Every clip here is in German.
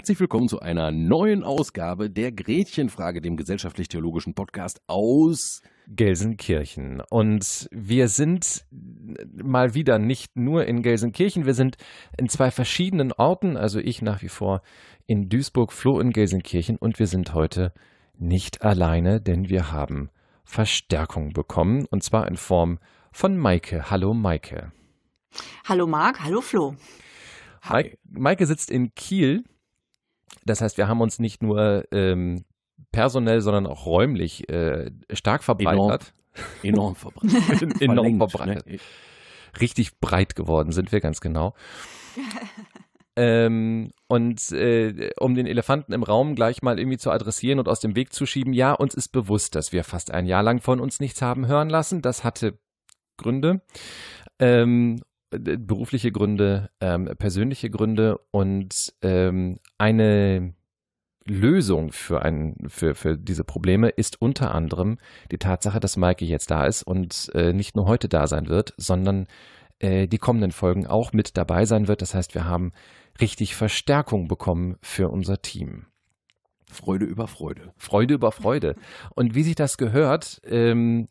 herzlich willkommen zu einer neuen Ausgabe der Gretchenfrage, dem gesellschaftlich-theologischen Podcast aus Gelsenkirchen. Und wir sind mal wieder nicht nur in Gelsenkirchen, wir sind in zwei verschiedenen Orten, also ich nach wie vor in Duisburg, Flo in Gelsenkirchen und wir sind heute nicht alleine, denn wir haben Verstärkung bekommen und zwar in Form von Maike. Hallo Maike. Hallo Marc, hallo Flo. Maike, Maike sitzt in Kiel. Das heißt, wir haben uns nicht nur ähm, personell, sondern auch räumlich äh, stark verbreitert. Enorm, enorm verbreitet. enorm verbreitet. Ne? Richtig breit geworden sind wir ganz genau. ähm, und äh, um den Elefanten im Raum gleich mal irgendwie zu adressieren und aus dem Weg zu schieben, ja, uns ist bewusst, dass wir fast ein Jahr lang von uns nichts haben hören lassen. Das hatte Gründe. Ähm, berufliche Gründe, ähm, persönliche Gründe und ähm, eine Lösung für, ein, für, für diese Probleme ist unter anderem die Tatsache, dass Maike jetzt da ist und äh, nicht nur heute da sein wird, sondern äh, die kommenden Folgen auch mit dabei sein wird. Das heißt, wir haben richtig Verstärkung bekommen für unser Team. Freude über Freude. Freude über Freude. Und wie sich das gehört, ähm,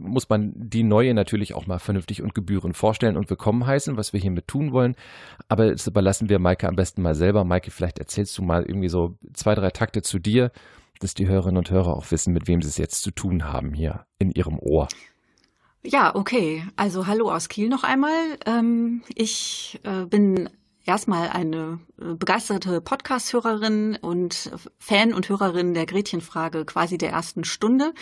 muss man die neue natürlich auch mal vernünftig und gebührend vorstellen und willkommen heißen, was wir hiermit tun wollen. Aber das überlassen wir Maike am besten mal selber. Maike, vielleicht erzählst du mal irgendwie so zwei, drei Takte zu dir, dass die Hörerinnen und Hörer auch wissen, mit wem sie es jetzt zu tun haben hier in ihrem Ohr. Ja, okay. Also hallo aus Kiel noch einmal. Ähm, ich äh, bin erstmal eine äh, begeisterte Podcast-Hörerin und Fan und Hörerin der Gretchenfrage quasi der ersten Stunde.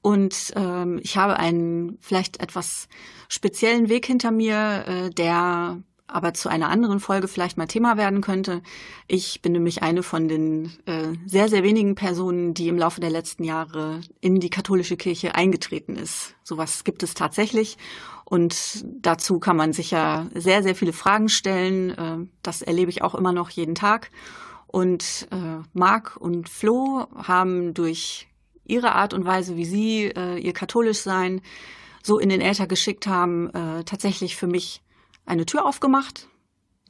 Und ähm, ich habe einen vielleicht etwas speziellen Weg hinter mir, äh, der aber zu einer anderen Folge vielleicht mal Thema werden könnte. Ich bin nämlich eine von den äh, sehr, sehr wenigen Personen, die im Laufe der letzten Jahre in die katholische Kirche eingetreten ist. Sowas gibt es tatsächlich. Und dazu kann man sicher sehr, sehr viele Fragen stellen. Äh, das erlebe ich auch immer noch jeden Tag. Und äh, Marc und Flo haben durch ihre Art und Weise, wie sie äh, ihr katholisch sein so in den Äther geschickt haben, äh, tatsächlich für mich eine Tür aufgemacht,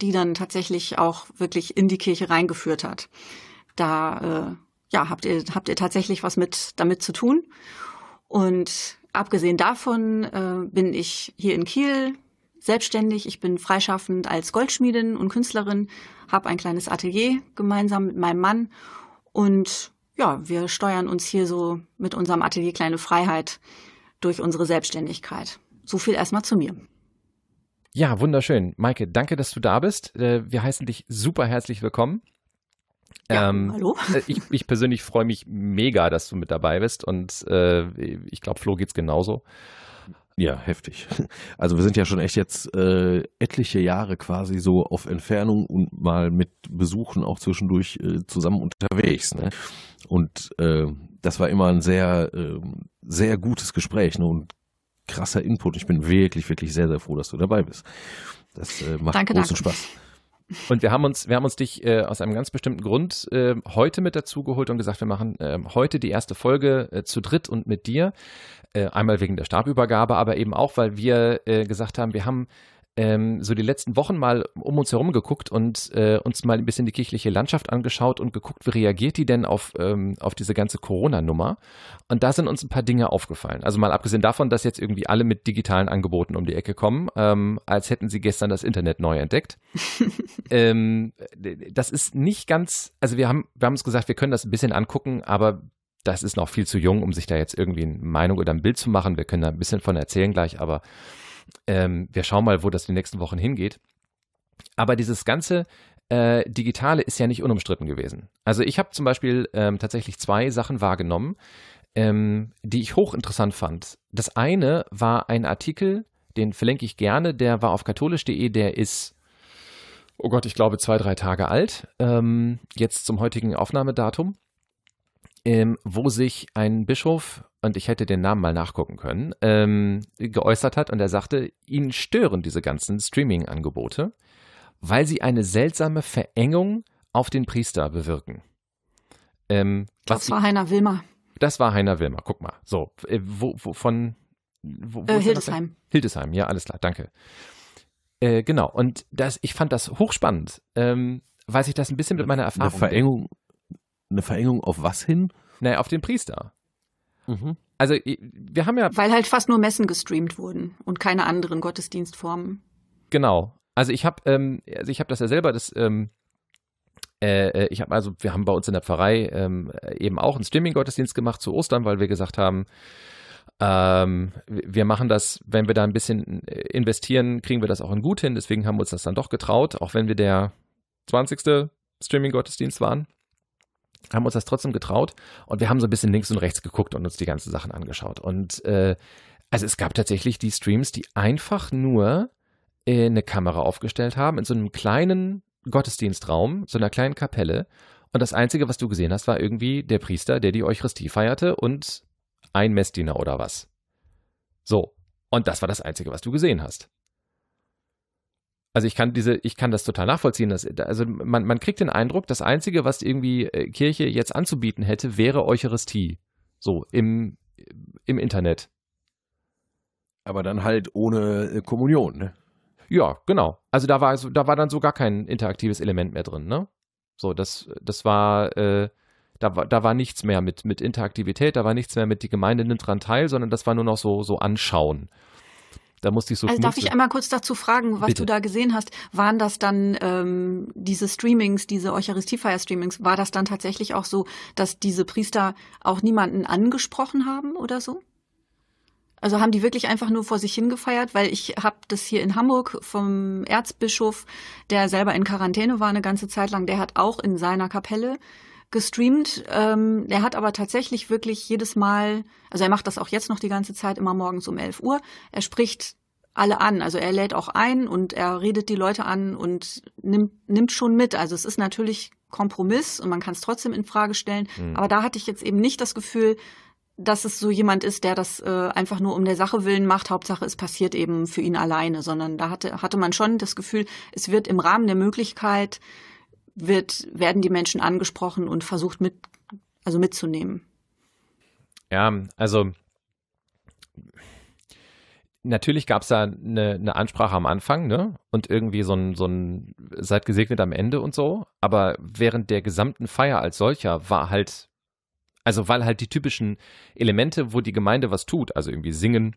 die dann tatsächlich auch wirklich in die Kirche reingeführt hat. Da äh, ja, habt ihr, habt ihr tatsächlich was mit damit zu tun. Und abgesehen davon äh, bin ich hier in Kiel selbstständig. Ich bin freischaffend als Goldschmiedin und Künstlerin, habe ein kleines Atelier gemeinsam mit meinem Mann und ja, wir steuern uns hier so mit unserem Atelier Kleine Freiheit durch unsere Selbstständigkeit. So viel erstmal zu mir. Ja, wunderschön. Maike, danke, dass du da bist. Äh, wir heißen dich super herzlich willkommen. Ja, ähm, hallo. Äh, ich, ich, persönlich freue mich mega, dass du mit dabei bist und äh, ich glaube, Flo geht's genauso. Ja, heftig. Also wir sind ja schon echt jetzt äh, etliche Jahre quasi so auf Entfernung und mal mit Besuchen auch zwischendurch äh, zusammen unterwegs. Ne? Und äh, das war immer ein sehr, ähm, sehr gutes Gespräch ne? und krasser Input. Ich bin wirklich, wirklich sehr, sehr froh, dass du dabei bist. Das äh, macht danke, großen danke. Spaß. Und wir haben uns, wir haben uns dich äh, aus einem ganz bestimmten Grund äh, heute mit dazu geholt und gesagt, wir machen äh, heute die erste Folge äh, zu dritt und mit dir. Äh, einmal wegen der Stabübergabe, aber eben auch, weil wir äh, gesagt haben, wir haben ähm, so die letzten Wochen mal um uns herum geguckt und äh, uns mal ein bisschen die kirchliche Landschaft angeschaut und geguckt, wie reagiert die denn auf, ähm, auf diese ganze Corona-Nummer. Und da sind uns ein paar Dinge aufgefallen. Also mal abgesehen davon, dass jetzt irgendwie alle mit digitalen Angeboten um die Ecke kommen, ähm, als hätten sie gestern das Internet neu entdeckt. ähm, das ist nicht ganz, also wir haben, wir haben uns gesagt, wir können das ein bisschen angucken, aber das ist noch viel zu jung, um sich da jetzt irgendwie eine Meinung oder ein Bild zu machen. Wir können da ein bisschen von erzählen gleich, aber ähm, wir schauen mal, wo das die nächsten Wochen hingeht. Aber dieses ganze äh, Digitale ist ja nicht unumstritten gewesen. Also ich habe zum Beispiel ähm, tatsächlich zwei Sachen wahrgenommen, ähm, die ich hochinteressant fand. Das eine war ein Artikel, den verlinke ich gerne, der war auf katholisch.de, der ist, oh Gott, ich glaube zwei, drei Tage alt, ähm, jetzt zum heutigen Aufnahmedatum, ähm, wo sich ein Bischof und ich hätte den Namen mal nachgucken können, ähm, geäußert hat und er sagte, ihn stören diese ganzen Streaming-Angebote, weil sie eine seltsame Verengung auf den Priester bewirken. Ähm, das war Heiner Wilmer. Das war Heiner Wilmer, guck mal. So, äh, wo, wo von wo, wo äh, Hildesheim. Hildesheim, ja, alles klar, danke. Äh, genau, und das, ich fand das hochspannend, ähm, weil sich das ein bisschen mit meiner Erfahrung. Eine Verengung, eine Verengung auf was hin? Naja, auf den Priester. Mhm. Also wir haben ja. Weil halt fast nur Messen gestreamt wurden und keine anderen Gottesdienstformen. Genau. Also ich habe, ähm, also ich habe das ja selber, das, ähm, äh, äh ich habe also, wir haben bei uns in der Pfarrei ähm, eben auch einen Streaming-Gottesdienst gemacht zu Ostern, weil wir gesagt haben, ähm, wir machen das, wenn wir da ein bisschen äh, investieren, kriegen wir das auch in gut hin. Deswegen haben wir uns das dann doch getraut, auch wenn wir der 20. Streaming-Gottesdienst waren haben uns das trotzdem getraut und wir haben so ein bisschen links und rechts geguckt und uns die ganzen Sachen angeschaut. Und äh, also es gab tatsächlich die Streams, die einfach nur äh, eine Kamera aufgestellt haben in so einem kleinen Gottesdienstraum, so einer kleinen Kapelle. Und das Einzige, was du gesehen hast, war irgendwie der Priester, der die Eucharistie feierte und ein Messdiener oder was. So. Und das war das Einzige, was du gesehen hast. Also ich kann diese, ich kann das total nachvollziehen. Dass, also man, man kriegt den Eindruck, das Einzige, was irgendwie äh, Kirche jetzt anzubieten hätte, wäre Eucharistie. So, im, im Internet. Aber dann halt ohne äh, Kommunion, ne? Ja, genau. Also da war also, da war dann so gar kein interaktives Element mehr drin, ne? So, das, das war, äh, da war, da war nichts mehr mit, mit Interaktivität, da war nichts mehr mit die Gemeinde nimmt dran teil, sondern das war nur noch so, so anschauen. Da musste ich so Also darf ich einmal kurz dazu fragen, was Bitte. du da gesehen hast? Waren das dann ähm, diese Streamings, diese Eucharistiefeier-Streamings, war das dann tatsächlich auch so, dass diese Priester auch niemanden angesprochen haben oder so? Also haben die wirklich einfach nur vor sich hingefeiert, weil ich habe das hier in Hamburg vom Erzbischof, der selber in Quarantäne war eine ganze Zeit lang, der hat auch in seiner Kapelle gestreamt. Ähm, er hat aber tatsächlich wirklich jedes Mal, also er macht das auch jetzt noch die ganze Zeit, immer morgens um 11 Uhr. Er spricht alle an. Also er lädt auch ein und er redet die Leute an und nimmt, nimmt schon mit. Also es ist natürlich Kompromiss und man kann es trotzdem in Frage stellen. Mhm. Aber da hatte ich jetzt eben nicht das Gefühl, dass es so jemand ist, der das äh, einfach nur um der Sache willen macht. Hauptsache, es passiert eben für ihn alleine, sondern da hatte, hatte man schon das Gefühl, es wird im Rahmen der Möglichkeit wird, werden die Menschen angesprochen und versucht mit, also mitzunehmen. Ja, also natürlich gab es da eine, eine, Ansprache am Anfang, ne? Und irgendwie so ein, so ein seid gesegnet am Ende und so. Aber während der gesamten Feier als solcher war halt, also weil halt die typischen Elemente, wo die Gemeinde was tut, also irgendwie singen,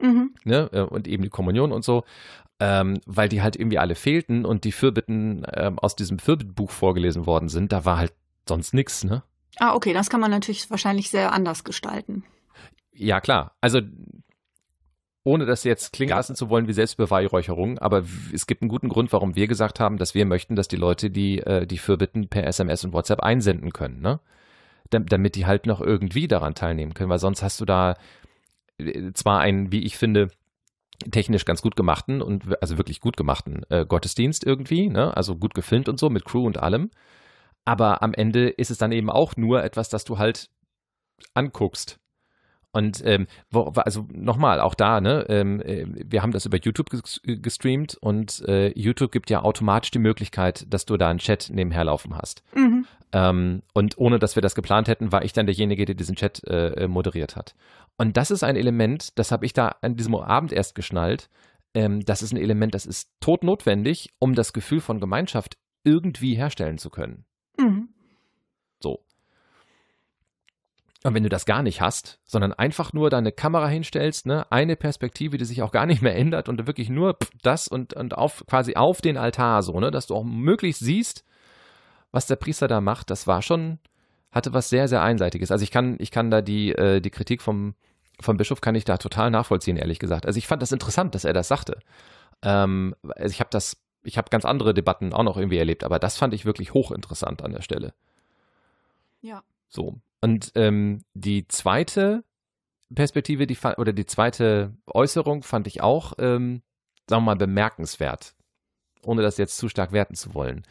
mhm. ne? Äh, und eben die Kommunion und so, ähm, weil die halt irgendwie alle fehlten und die Fürbitten ähm, aus diesem Fürbittbuch vorgelesen worden sind, da war halt sonst nichts, ne? Ah, okay, das kann man natürlich wahrscheinlich sehr anders gestalten. Ja, klar. Also ohne das jetzt klingen lassen zu wollen wie Selbstbeweihräucherung, aber es gibt einen guten Grund, warum wir gesagt haben, dass wir möchten, dass die Leute die, äh, die Fürbitten per SMS und WhatsApp einsenden können, ne? Damit die halt noch irgendwie daran teilnehmen können, weil sonst hast du da zwar einen, wie ich finde, technisch ganz gut gemachten und also wirklich gut gemachten äh, Gottesdienst irgendwie, ne? Also gut gefilmt und so mit Crew und allem. Aber am Ende ist es dann eben auch nur etwas, das du halt anguckst. Und ähm, wo, also nochmal, auch da, ne, ähm, äh, wir haben das über YouTube gestreamt und äh, YouTube gibt ja automatisch die Möglichkeit, dass du da einen Chat nebenher laufen hast. Mhm. Ähm, und ohne dass wir das geplant hätten, war ich dann derjenige, der diesen Chat äh, äh moderiert hat. Und das ist ein Element, das habe ich da an diesem Abend erst geschnallt. Ähm, das ist ein Element, das ist totnotwendig, um das Gefühl von Gemeinschaft irgendwie herstellen zu können. Mhm. So. Und wenn du das gar nicht hast, sondern einfach nur deine Kamera hinstellst, ne, eine Perspektive, die sich auch gar nicht mehr ändert und wirklich nur das und, und auf, quasi auf den Altar so, ne, dass du auch möglichst siehst, was der Priester da macht, das war schon, hatte was sehr, sehr Einseitiges. Also ich kann, ich kann da die, äh, die Kritik vom, vom Bischof kann ich da total nachvollziehen, ehrlich gesagt. Also ich fand das interessant, dass er das sagte. Ähm, also ich habe das, ich habe ganz andere Debatten auch noch irgendwie erlebt, aber das fand ich wirklich hochinteressant an der Stelle. Ja. So. Und ähm, die zweite Perspektive, die oder die zweite Äußerung fand ich auch, ähm, sagen wir mal, bemerkenswert, ohne das jetzt zu stark werten zu wollen.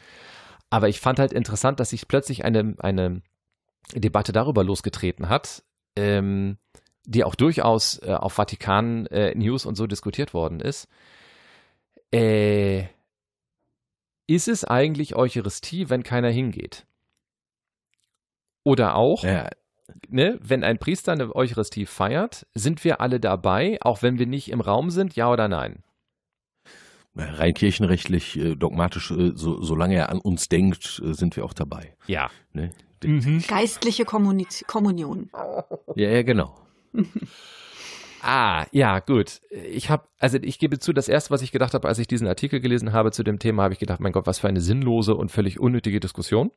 Aber ich fand halt interessant, dass sich plötzlich eine, eine Debatte darüber losgetreten hat, ähm, die auch durchaus äh, auf Vatikan äh, News und so diskutiert worden ist. Äh, ist es eigentlich Eucharistie, wenn keiner hingeht? Oder auch, ja. ne, wenn ein Priester eine Eucharistie feiert, sind wir alle dabei, auch wenn wir nicht im Raum sind, ja oder nein? Rein kirchenrechtlich, äh, dogmatisch, äh, so, solange er an uns denkt, äh, sind wir auch dabei. Ja. Ne? Mhm. Geistliche Kommuni Kommunion. Ja, ja, genau. Ah, ja, gut. Ich habe, also ich gebe zu, das erste, was ich gedacht habe, als ich diesen Artikel gelesen habe zu dem Thema, habe ich gedacht, mein Gott, was für eine sinnlose und völlig unnötige Diskussion.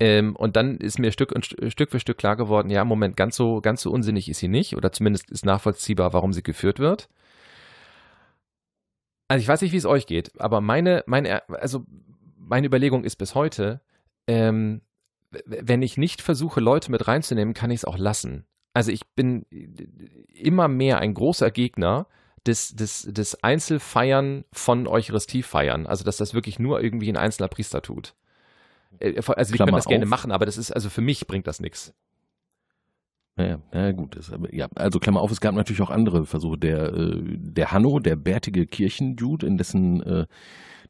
Ähm, und dann ist mir Stück, und, Stück für Stück klar geworden, ja, Moment, ganz so, ganz so unsinnig ist sie nicht, oder zumindest ist nachvollziehbar, warum sie geführt wird. Also ich weiß nicht, wie es euch geht, aber meine, meine, also meine Überlegung ist bis heute, ähm, wenn ich nicht versuche, Leute mit reinzunehmen, kann ich es auch lassen. Also ich bin immer mehr ein großer Gegner des, des, des Einzelfeiern von Eucharistiefeiern. Also dass das wirklich nur irgendwie ein einzelner Priester tut. Äh, also wir können das gerne machen, aber das ist, also für mich bringt das nichts. Ja, ja, gut. Das, ja, also Klammer auf, es gab natürlich auch andere Versuche. Der, äh, der Hanno, der bärtige Kirchendude, in dessen äh,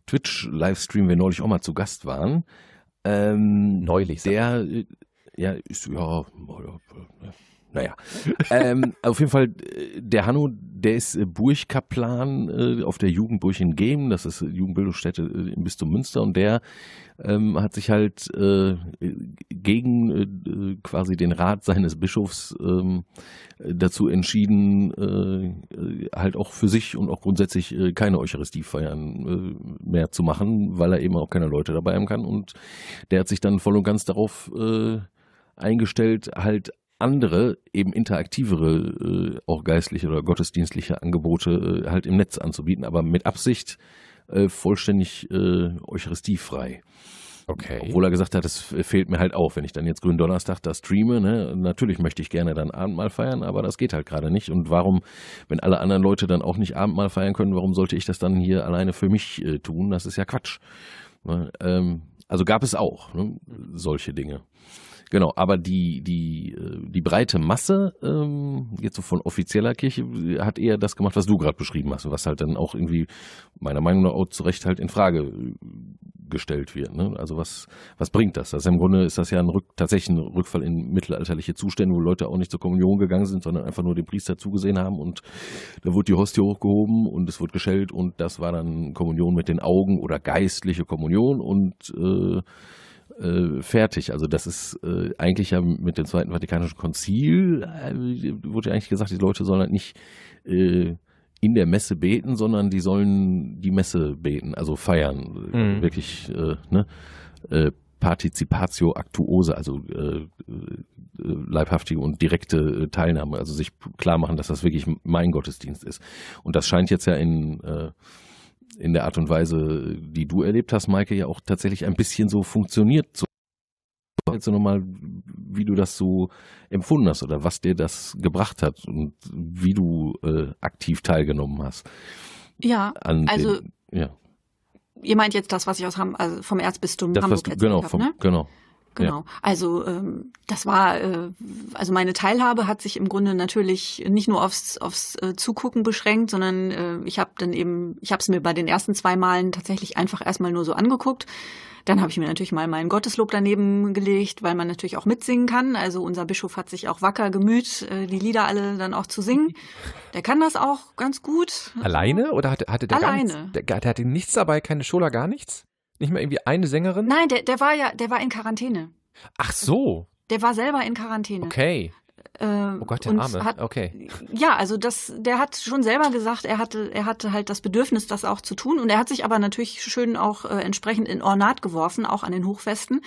Twitch-Livestream wir neulich auch mal zu Gast waren. Ähm, neulich. Der, äh, ja, ist, ja, naja. ähm, auf jeden Fall, äh, der Hanno, der ist äh, Burgkaplan äh, auf der Jugendburg in Gemen, das ist Jugendbildungsstätte im Bistum Münster. Und der ähm, hat sich halt äh, gegen äh, quasi den Rat seines Bischofs ähm, dazu entschieden, äh, halt auch für sich und auch grundsätzlich keine Eucharistiefeiern mehr zu machen, weil er eben auch keine Leute dabei haben kann. Und der hat sich dann voll und ganz darauf eingestellt, halt andere, eben interaktivere, äh, auch geistliche oder gottesdienstliche Angebote äh, halt im Netz anzubieten, aber mit Absicht äh, vollständig äh, eucharistiefrei. Okay. Obwohl er gesagt hat, das fehlt mir halt auf, wenn ich dann jetzt Gründonnerstag da streame. Ne? Natürlich möchte ich gerne dann Abendmahl feiern, aber das geht halt gerade nicht. Und warum, wenn alle anderen Leute dann auch nicht Abendmahl feiern können, warum sollte ich das dann hier alleine für mich äh, tun? Das ist ja Quatsch. Ne? Ähm, also gab es auch ne? solche Dinge. Genau, aber die, die, äh, die breite Masse, ähm, jetzt so von offizieller Kirche, hat eher das gemacht, was du gerade beschrieben hast, was halt dann auch irgendwie meiner Meinung nach auch zu Recht halt in Frage äh, gestellt wird. Ne? Also was, was bringt das? Also im Grunde ist das ja ein Rück, tatsächlich ein Rückfall in mittelalterliche Zustände, wo Leute auch nicht zur Kommunion gegangen sind, sondern einfach nur dem Priester zugesehen haben und da wurde die Hostie hochgehoben und es wurde geschellt und das war dann Kommunion mit den Augen oder geistliche Kommunion und äh, äh, fertig. Also das ist äh, eigentlich ja mit dem Zweiten Vatikanischen Konzil, äh, wurde ja eigentlich gesagt, die Leute sollen halt nicht äh, in der Messe beten, sondern die sollen die Messe beten, also feiern. Mhm. Wirklich, äh, ne? Äh, Participatio Actuose, also äh, leibhaftige und direkte Teilnahme, also sich klar machen, dass das wirklich mein Gottesdienst ist. Und das scheint jetzt ja in äh, in der Art und Weise, die du erlebt hast, Maike, ja auch tatsächlich ein bisschen so funktioniert. So, jetzt nochmal, wie du das so empfunden hast oder was dir das gebracht hat und wie du äh, aktiv teilgenommen hast. Ja, also den, ja. Ihr meint jetzt das, was ich aus Ham also vom Erzbistum das, Hamburg du, genau, vom, ne? genau. Genau. Ja. Also ähm, das war, äh, also meine Teilhabe hat sich im Grunde natürlich nicht nur aufs, aufs äh, Zugucken beschränkt, sondern äh, ich habe dann eben, ich habe es mir bei den ersten zwei Malen tatsächlich einfach erstmal nur so angeguckt. Dann habe ich mir natürlich mal meinen Gotteslob daneben gelegt, weil man natürlich auch mitsingen kann. Also unser Bischof hat sich auch wacker gemüht, äh, die Lieder alle dann auch zu singen. Der kann das auch ganz gut. Alleine oder hatte, hatte der Alleine. gar nichts? Der, der hatte nichts dabei, keine Schola, gar nichts? Nicht mal irgendwie eine Sängerin? Nein, der, der war ja, der war in Quarantäne. Ach so. Der war selber in Quarantäne. Okay. Äh, oh Gott, der Arme. Hat, okay. Ja, also das, der hat schon selber gesagt, er hatte, er hatte halt das Bedürfnis, das auch zu tun. Und er hat sich aber natürlich schön auch äh, entsprechend in Ornat geworfen, auch an den Hochfesten.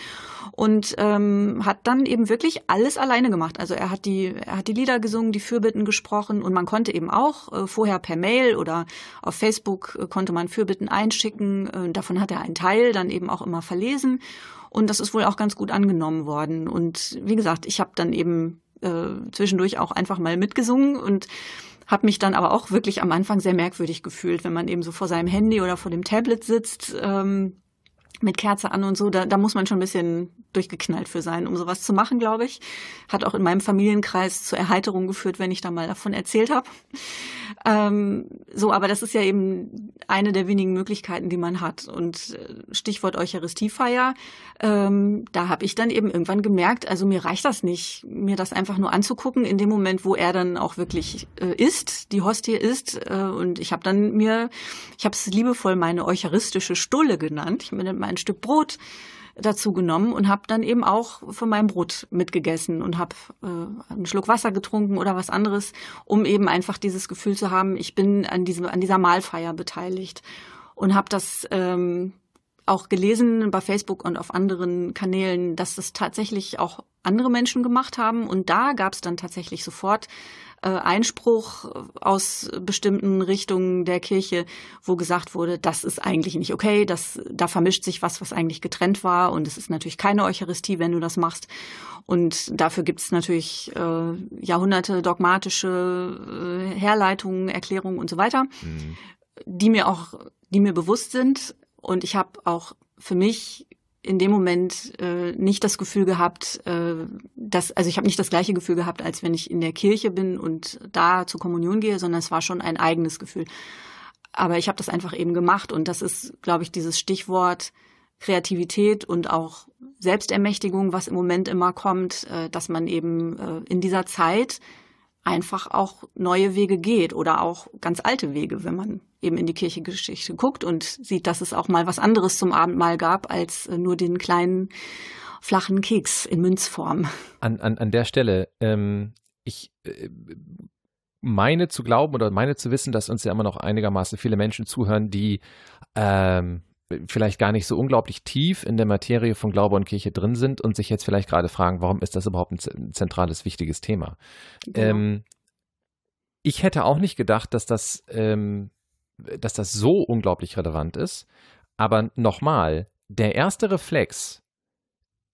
Und ähm, hat dann eben wirklich alles alleine gemacht. Also er hat die, er hat die Lieder gesungen, die Fürbitten gesprochen und man konnte eben auch äh, vorher per Mail oder auf Facebook äh, konnte man Fürbitten einschicken. Äh, davon hat er einen Teil dann eben auch immer verlesen. Und das ist wohl auch ganz gut angenommen worden. Und wie gesagt, ich habe dann eben äh, zwischendurch auch einfach mal mitgesungen und habe mich dann aber auch wirklich am Anfang sehr merkwürdig gefühlt, wenn man eben so vor seinem Handy oder vor dem Tablet sitzt. Ähm, mit Kerze an und so, da, da muss man schon ein bisschen durchgeknallt für sein, um sowas zu machen, glaube ich. Hat auch in meinem Familienkreis zur Erheiterung geführt, wenn ich da mal davon erzählt habe. Ähm, so, aber das ist ja eben eine der wenigen Möglichkeiten, die man hat. Und äh, Stichwort Eucharistiefeier, ähm, da habe ich dann eben irgendwann gemerkt, also mir reicht das nicht, mir das einfach nur anzugucken in dem Moment, wo er dann auch wirklich äh, ist, die Hostie ist. Äh, und ich habe dann mir, ich habe es liebevoll meine eucharistische Stulle genannt. Ich mal ein Stück Brot dazu genommen und habe dann eben auch von meinem Brot mitgegessen und habe äh, einen Schluck Wasser getrunken oder was anderes, um eben einfach dieses Gefühl zu haben, ich bin an diesem an dieser Mahlfeier beteiligt. Und habe das ähm, auch gelesen bei Facebook und auf anderen Kanälen, dass das tatsächlich auch andere Menschen gemacht haben. Und da gab es dann tatsächlich sofort Einspruch aus bestimmten Richtungen der Kirche, wo gesagt wurde, das ist eigentlich nicht okay, das, da vermischt sich was, was eigentlich getrennt war und es ist natürlich keine Eucharistie, wenn du das machst. Und dafür gibt es natürlich äh, Jahrhunderte dogmatische äh, Herleitungen, Erklärungen und so weiter, mhm. die mir auch, die mir bewusst sind. Und ich habe auch für mich in dem Moment äh, nicht das Gefühl gehabt, äh, dass, also ich habe nicht das gleiche Gefühl gehabt, als wenn ich in der Kirche bin und da zur Kommunion gehe, sondern es war schon ein eigenes Gefühl. Aber ich habe das einfach eben gemacht und das ist, glaube ich, dieses Stichwort Kreativität und auch Selbstermächtigung, was im Moment immer kommt, äh, dass man eben äh, in dieser Zeit einfach auch neue Wege geht oder auch ganz alte Wege, wenn man eben in die Kirchengeschichte guckt und sieht, dass es auch mal was anderes zum Abendmahl gab als äh, nur den kleinen flachen Keks in Münzform. An, an, an der Stelle, ähm, ich äh, meine zu glauben oder meine zu wissen, dass uns ja immer noch einigermaßen viele Menschen zuhören, die ähm, vielleicht gar nicht so unglaublich tief in der Materie von Glaube und Kirche drin sind und sich jetzt vielleicht gerade fragen, warum ist das überhaupt ein zentrales, wichtiges Thema? Genau. Ähm, ich hätte auch nicht gedacht, dass das, ähm, dass das so unglaublich relevant ist. Aber nochmal, der erste Reflex,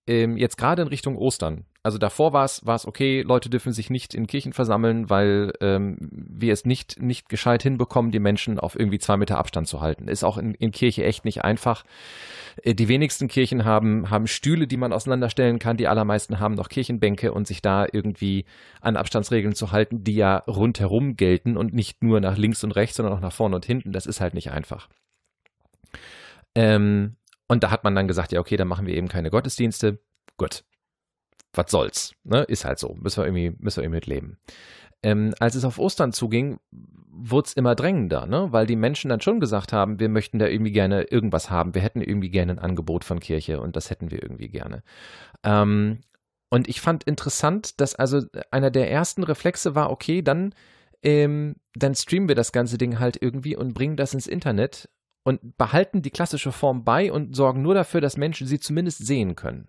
ähm, jetzt gerade in Richtung Ostern, also davor war es, war es okay, Leute dürfen sich nicht in Kirchen versammeln, weil ähm, wir es nicht, nicht gescheit hinbekommen, die Menschen auf irgendwie zwei Meter Abstand zu halten. Ist auch in, in Kirche echt nicht einfach. Äh, die wenigsten Kirchen haben, haben Stühle, die man auseinanderstellen kann. Die allermeisten haben noch Kirchenbänke und sich da irgendwie an Abstandsregeln zu halten, die ja rundherum gelten und nicht nur nach links und rechts, sondern auch nach vorne und hinten. Das ist halt nicht einfach. Ähm, und da hat man dann gesagt, ja, okay, dann machen wir eben keine Gottesdienste. Gut, was soll's, ne? Ist halt so. Müssen wir irgendwie, müssen wir irgendwie mitleben. Ähm, als es auf Ostern zuging, wurde es immer drängender, ne? Weil die Menschen dann schon gesagt haben, wir möchten da irgendwie gerne irgendwas haben. Wir hätten irgendwie gerne ein Angebot von Kirche und das hätten wir irgendwie gerne. Ähm, und ich fand interessant, dass also einer der ersten Reflexe war, okay, dann, ähm, dann streamen wir das ganze Ding halt irgendwie und bringen das ins Internet und behalten die klassische Form bei und sorgen nur dafür, dass Menschen sie zumindest sehen können.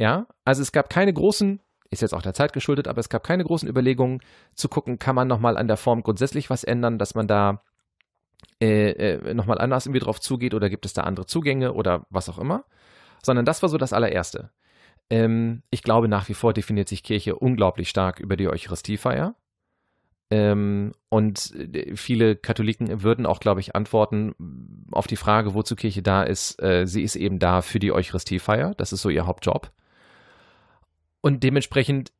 Ja, also es gab keine großen, ist jetzt auch der Zeit geschuldet, aber es gab keine großen Überlegungen zu gucken, kann man nochmal an der Form grundsätzlich was ändern, dass man da äh, äh, nochmal anders irgendwie drauf zugeht oder gibt es da andere Zugänge oder was auch immer, sondern das war so das allererste. Ähm, ich glaube, nach wie vor definiert sich Kirche unglaublich stark über die Eucharistiefeier. Ähm, und äh, viele Katholiken würden auch, glaube ich, antworten auf die Frage, wozu Kirche da ist. Äh, sie ist eben da für die Eucharistiefeier. Das ist so ihr Hauptjob. Und dementsprechend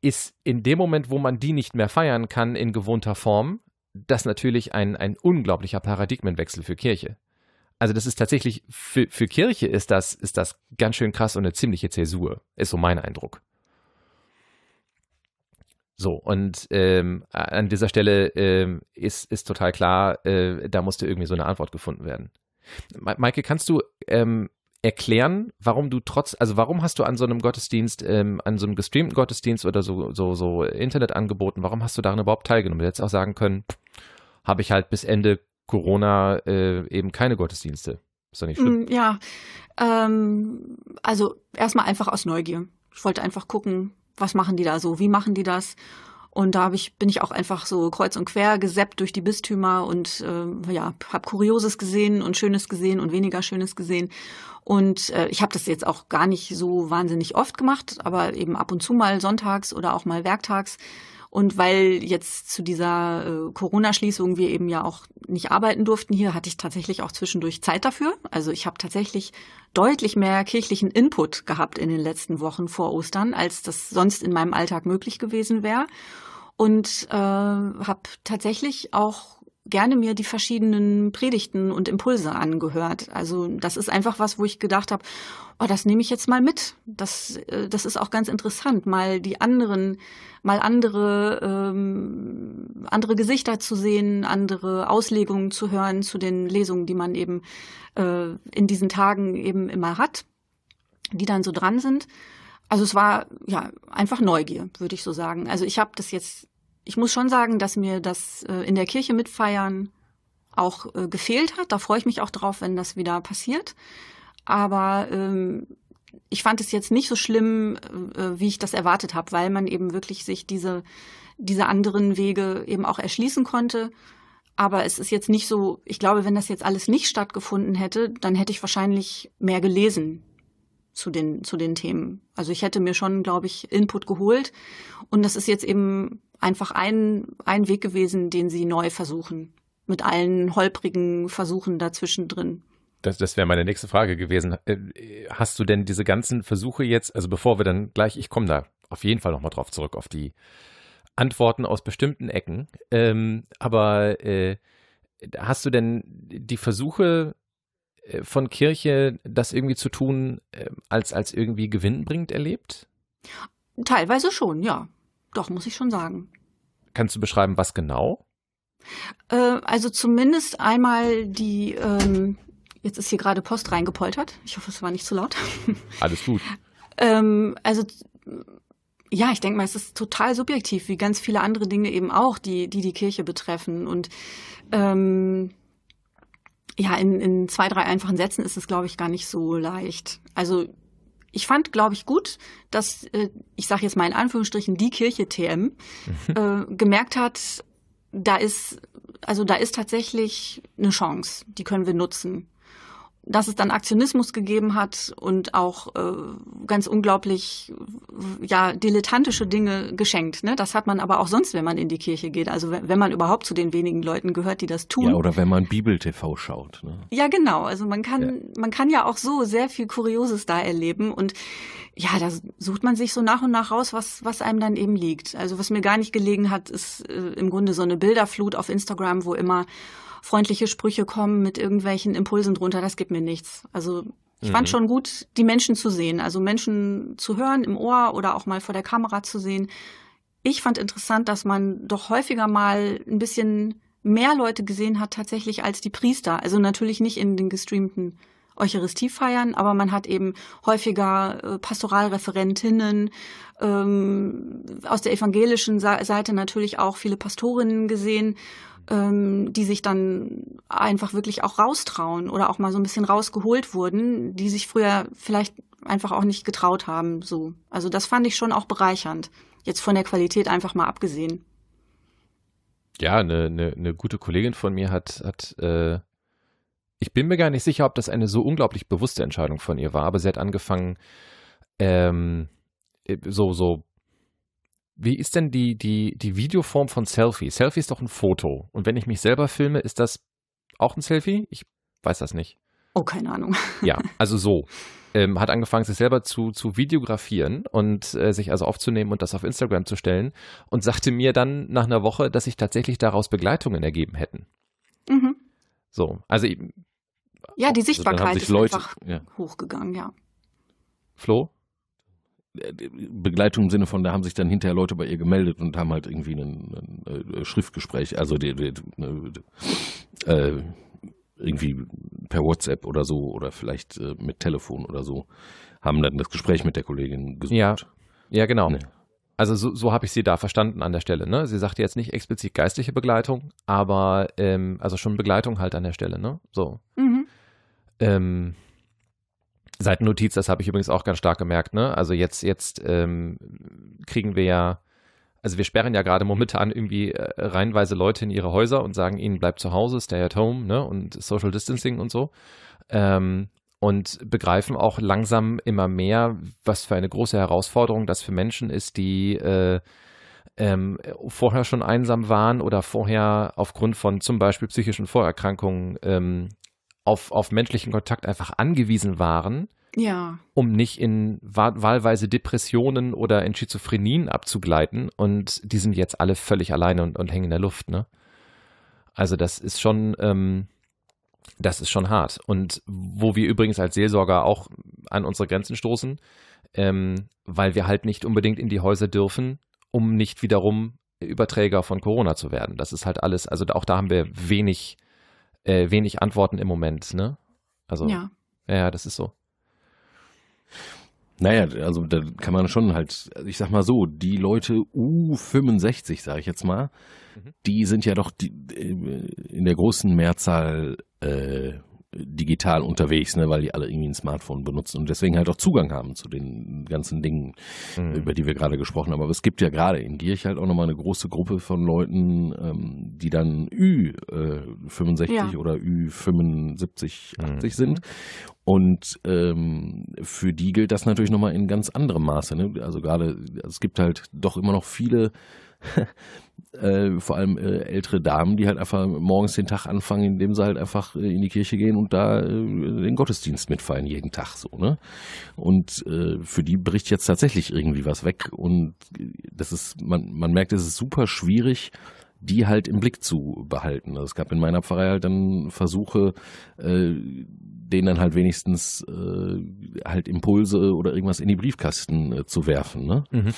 ist in dem Moment, wo man die nicht mehr feiern kann in gewohnter Form, das natürlich ein, ein unglaublicher Paradigmenwechsel für Kirche. Also das ist tatsächlich, für, für Kirche ist das, ist das ganz schön krass und eine ziemliche Zäsur, ist so mein Eindruck. So, und ähm, an dieser Stelle ähm, ist, ist total klar, äh, da musste irgendwie so eine Antwort gefunden werden. Maike, kannst du ähm, erklären, warum du trotz, also warum hast du an so einem Gottesdienst, ähm, an so einem gestreamten Gottesdienst oder so, so, so Internetangeboten, warum hast du daran überhaupt teilgenommen? Du hättest auch sagen können, habe ich halt bis Ende Corona äh, eben keine Gottesdienste. Ist doch nicht schlimm. Mm, ja, ähm, also erstmal einfach aus Neugier. Ich wollte einfach gucken, was machen die da so, wie machen die das? Und da hab ich, bin ich auch einfach so kreuz und quer geseppt durch die Bistümer und äh, ja, habe Kurioses gesehen und Schönes gesehen und weniger Schönes gesehen. Und äh, ich habe das jetzt auch gar nicht so wahnsinnig oft gemacht, aber eben ab und zu mal sonntags oder auch mal werktags. Und weil jetzt zu dieser äh, Corona-Schließung wir eben ja auch nicht arbeiten durften hier, hatte ich tatsächlich auch zwischendurch Zeit dafür. Also ich habe tatsächlich deutlich mehr kirchlichen Input gehabt in den letzten Wochen vor Ostern, als das sonst in meinem Alltag möglich gewesen wäre. Und äh, habe tatsächlich auch gerne mir die verschiedenen Predigten und Impulse angehört. Also das ist einfach was, wo ich gedacht habe, oh, das nehme ich jetzt mal mit. Das, äh, das ist auch ganz interessant, mal die anderen, mal andere, ähm, andere Gesichter zu sehen, andere Auslegungen zu hören zu den Lesungen, die man eben äh, in diesen Tagen eben immer hat, die dann so dran sind. Also es war ja einfach Neugier, würde ich so sagen. Also ich habe das jetzt ich muss schon sagen, dass mir das äh, in der Kirche mitfeiern auch äh, gefehlt hat. Da freue ich mich auch drauf, wenn das wieder passiert. Aber ähm, ich fand es jetzt nicht so schlimm, äh, wie ich das erwartet habe, weil man eben wirklich sich diese, diese anderen Wege eben auch erschließen konnte. Aber es ist jetzt nicht so, ich glaube, wenn das jetzt alles nicht stattgefunden hätte, dann hätte ich wahrscheinlich mehr gelesen zu den, zu den Themen. Also ich hätte mir schon, glaube ich, Input geholt. Und das ist jetzt eben einfach ein, ein Weg gewesen, den sie neu versuchen. Mit allen holprigen Versuchen dazwischen drin. Das, das wäre meine nächste Frage gewesen. Äh, hast du denn diese ganzen Versuche jetzt, also bevor wir dann gleich, ich komme da auf jeden Fall nochmal drauf zurück, auf die Antworten aus bestimmten Ecken. Ähm, aber äh, hast du denn die Versuche äh, von Kirche, das irgendwie zu tun, äh, als, als irgendwie gewinnbringend erlebt? Teilweise schon, ja. Doch, muss ich schon sagen. Kannst du beschreiben, was genau? Äh, also zumindest einmal die, ähm, jetzt ist hier gerade Post reingepoltert. Ich hoffe, es war nicht zu laut. Alles gut. ähm, also ja, ich denke mal, es ist total subjektiv, wie ganz viele andere Dinge eben auch, die die, die Kirche betreffen. Und ähm, ja, in, in zwei, drei einfachen Sätzen ist es, glaube ich, gar nicht so leicht. Also ich fand, glaube ich, gut, dass, äh, ich sage jetzt mal in Anführungsstrichen, die Kirche TM mhm. äh, gemerkt hat, da ist, also da ist tatsächlich eine Chance, die können wir nutzen dass es dann Aktionismus gegeben hat und auch äh, ganz unglaublich ja dilettantische Dinge geschenkt. Ne? Das hat man aber auch sonst, wenn man in die Kirche geht. Also wenn, man überhaupt zu den wenigen Leuten gehört, die das tun. Ja, oder wenn man Bibel-TV schaut. Ne? Ja, genau. Also man kann ja. man kann ja auch so sehr viel Kurioses da erleben und ja, da sucht man sich so nach und nach raus, was was einem dann eben liegt. Also was mir gar nicht gelegen hat, ist äh, im Grunde so eine Bilderflut auf Instagram, wo immer freundliche Sprüche kommen mit irgendwelchen Impulsen drunter, das gibt mir nichts. Also ich mhm. fand schon gut, die Menschen zu sehen, also Menschen zu hören im Ohr oder auch mal vor der Kamera zu sehen. Ich fand interessant, dass man doch häufiger mal ein bisschen mehr Leute gesehen hat tatsächlich als die Priester. Also natürlich nicht in den gestreamten Eucharistiefeiern, aber man hat eben häufiger äh, Pastoralreferentinnen, ähm, aus der evangelischen Seite natürlich auch viele Pastorinnen gesehen ähm, die sich dann einfach wirklich auch raustrauen oder auch mal so ein bisschen rausgeholt wurden, die sich früher vielleicht einfach auch nicht getraut haben. So, also das fand ich schon auch bereichernd. Jetzt von der Qualität einfach mal abgesehen. Ja, eine, eine, eine gute Kollegin von mir hat, hat äh, ich bin mir gar nicht sicher, ob das eine so unglaublich bewusste Entscheidung von ihr war, aber sie hat angefangen, ähm, so, so wie ist denn die, die, die Videoform von Selfie? Selfie ist doch ein Foto. Und wenn ich mich selber filme, ist das auch ein Selfie? Ich weiß das nicht. Oh, keine Ahnung. Ja, also so. Ähm, hat angefangen, sich selber zu, zu videografieren und äh, sich also aufzunehmen und das auf Instagram zu stellen und sagte mir dann nach einer Woche, dass sich tatsächlich daraus Begleitungen ergeben hätten. Mhm. So, also ja, die Sichtbarkeit also ist Leute, einfach ja. hochgegangen, ja. Flo? Begleitung im Sinne von, da haben sich dann hinterher Leute bei ihr gemeldet und haben halt irgendwie ein, ein, ein Schriftgespräch, also die, die, äh, irgendwie per WhatsApp oder so oder vielleicht äh, mit Telefon oder so, haben dann das Gespräch mit der Kollegin gesucht. Ja, ja genau. Nee. Also so, so habe ich sie da verstanden an der Stelle. Ne? Sie sagte jetzt nicht explizit geistliche Begleitung, aber ähm, also schon Begleitung halt an der Stelle. Ne? So. Mhm. Ähm, Seitennotiz, das habe ich übrigens auch ganz stark gemerkt. Ne? Also jetzt, jetzt ähm, kriegen wir ja, also wir sperren ja gerade momentan irgendwie äh, reihenweise Leute in ihre Häuser und sagen ihnen, bleibt zu Hause, stay at home ne? und Social Distancing und so. Ähm, und begreifen auch langsam immer mehr, was für eine große Herausforderung das für Menschen ist, die äh, ähm, vorher schon einsam waren oder vorher aufgrund von zum Beispiel psychischen Vorerkrankungen ähm, auf, auf menschlichen Kontakt einfach angewiesen waren, ja. um nicht in wahlweise Depressionen oder in Schizophrenien abzugleiten. Und die sind jetzt alle völlig alleine und, und hängen in der Luft. Ne? Also das ist schon, ähm, das ist schon hart. Und wo wir übrigens als Seelsorger auch an unsere Grenzen stoßen, ähm, weil wir halt nicht unbedingt in die Häuser dürfen, um nicht wiederum Überträger von Corona zu werden. Das ist halt alles, also auch da haben wir wenig, äh, wenig Antworten im Moment, ne? Also, ja. ja, das ist so. Naja, also da kann man schon halt, ich sag mal so, die Leute U65, sage ich jetzt mal, mhm. die sind ja doch die, äh, in der großen Mehrzahl äh, digital unterwegs, ne, weil die alle irgendwie ein Smartphone benutzen und deswegen halt auch Zugang haben zu den ganzen Dingen, mhm. über die wir gerade gesprochen haben. Aber es gibt ja gerade in Gierch halt auch nochmal eine große Gruppe von Leuten, ähm, die dann Ü65 äh, ja. oder Ü75, 80 mhm. sind. Und ähm, für die gilt das natürlich nochmal in ganz anderem Maße. Ne? Also gerade, es gibt halt doch immer noch viele äh, vor allem äh, ältere Damen, die halt einfach morgens den Tag anfangen, indem sie halt einfach äh, in die Kirche gehen und da äh, den Gottesdienst mitfeiern jeden Tag so, ne? Und äh, für die bricht jetzt tatsächlich irgendwie was weg und das ist, man, man merkt, es ist super schwierig, die halt im Blick zu behalten. Also es gab in meiner Pfarrei halt dann Versuche, äh, denen dann halt wenigstens äh, halt Impulse oder irgendwas in die Briefkasten äh, zu werfen. Ne? Mhm.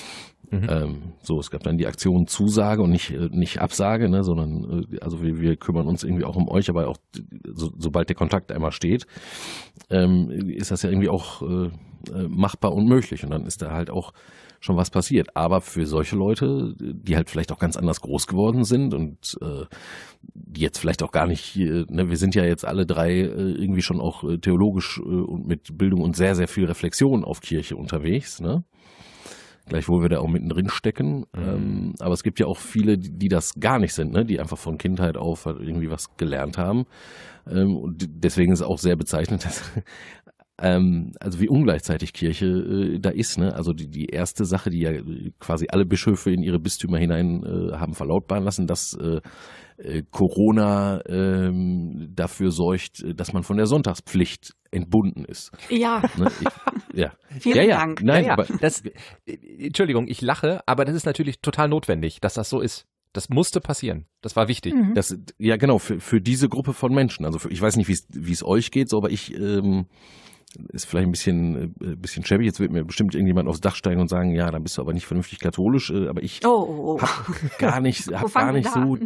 Mhm. Ähm, so, es gab dann die Aktion Zusage und nicht, äh, nicht Absage, ne, sondern äh, also wir, wir kümmern uns irgendwie auch um euch, aber auch so, sobald der Kontakt einmal steht, ähm, ist das ja irgendwie auch äh, äh, machbar und möglich. Und dann ist da halt auch schon was passiert. Aber für solche Leute, die halt vielleicht auch ganz anders groß geworden sind und äh, die jetzt vielleicht auch gar nicht, äh, ne, wir sind ja jetzt alle drei äh, irgendwie schon auch äh, theologisch äh, und mit Bildung und sehr, sehr viel Reflexion auf Kirche unterwegs, ne? gleichwohl wir da auch mittendrin stecken. Mhm. Ähm, aber es gibt ja auch viele, die, die, das gar nicht sind, ne? die einfach von Kindheit auf halt irgendwie was gelernt haben. Ähm, und deswegen ist es auch sehr bezeichnend, dass ähm, also wie ungleichzeitig Kirche äh, da ist. Ne? Also die, die erste Sache, die ja quasi alle Bischöfe in ihre Bistümer hinein äh, haben verlautbaren lassen, dass äh, äh Corona ähm, dafür sorgt, dass man von der Sonntagspflicht entbunden ist. Ja. Ne? Ich, ja. Vielen ja, ja. Dank. Nein, ja, aber das, Entschuldigung, ich lache, aber das ist natürlich total notwendig, dass das so ist. Das musste passieren. Das war wichtig. Mhm. Das, ja, genau, für, für diese Gruppe von Menschen. Also für, ich weiß nicht, wie es euch geht, so, aber ich ähm, ist vielleicht ein bisschen, äh, bisschen shabby. Jetzt wird mir bestimmt irgendjemand aufs Dach steigen und sagen, ja, dann bist du aber nicht vernünftig katholisch. Äh, aber ich oh, oh, oh. hab gar nicht, hab gar nicht so,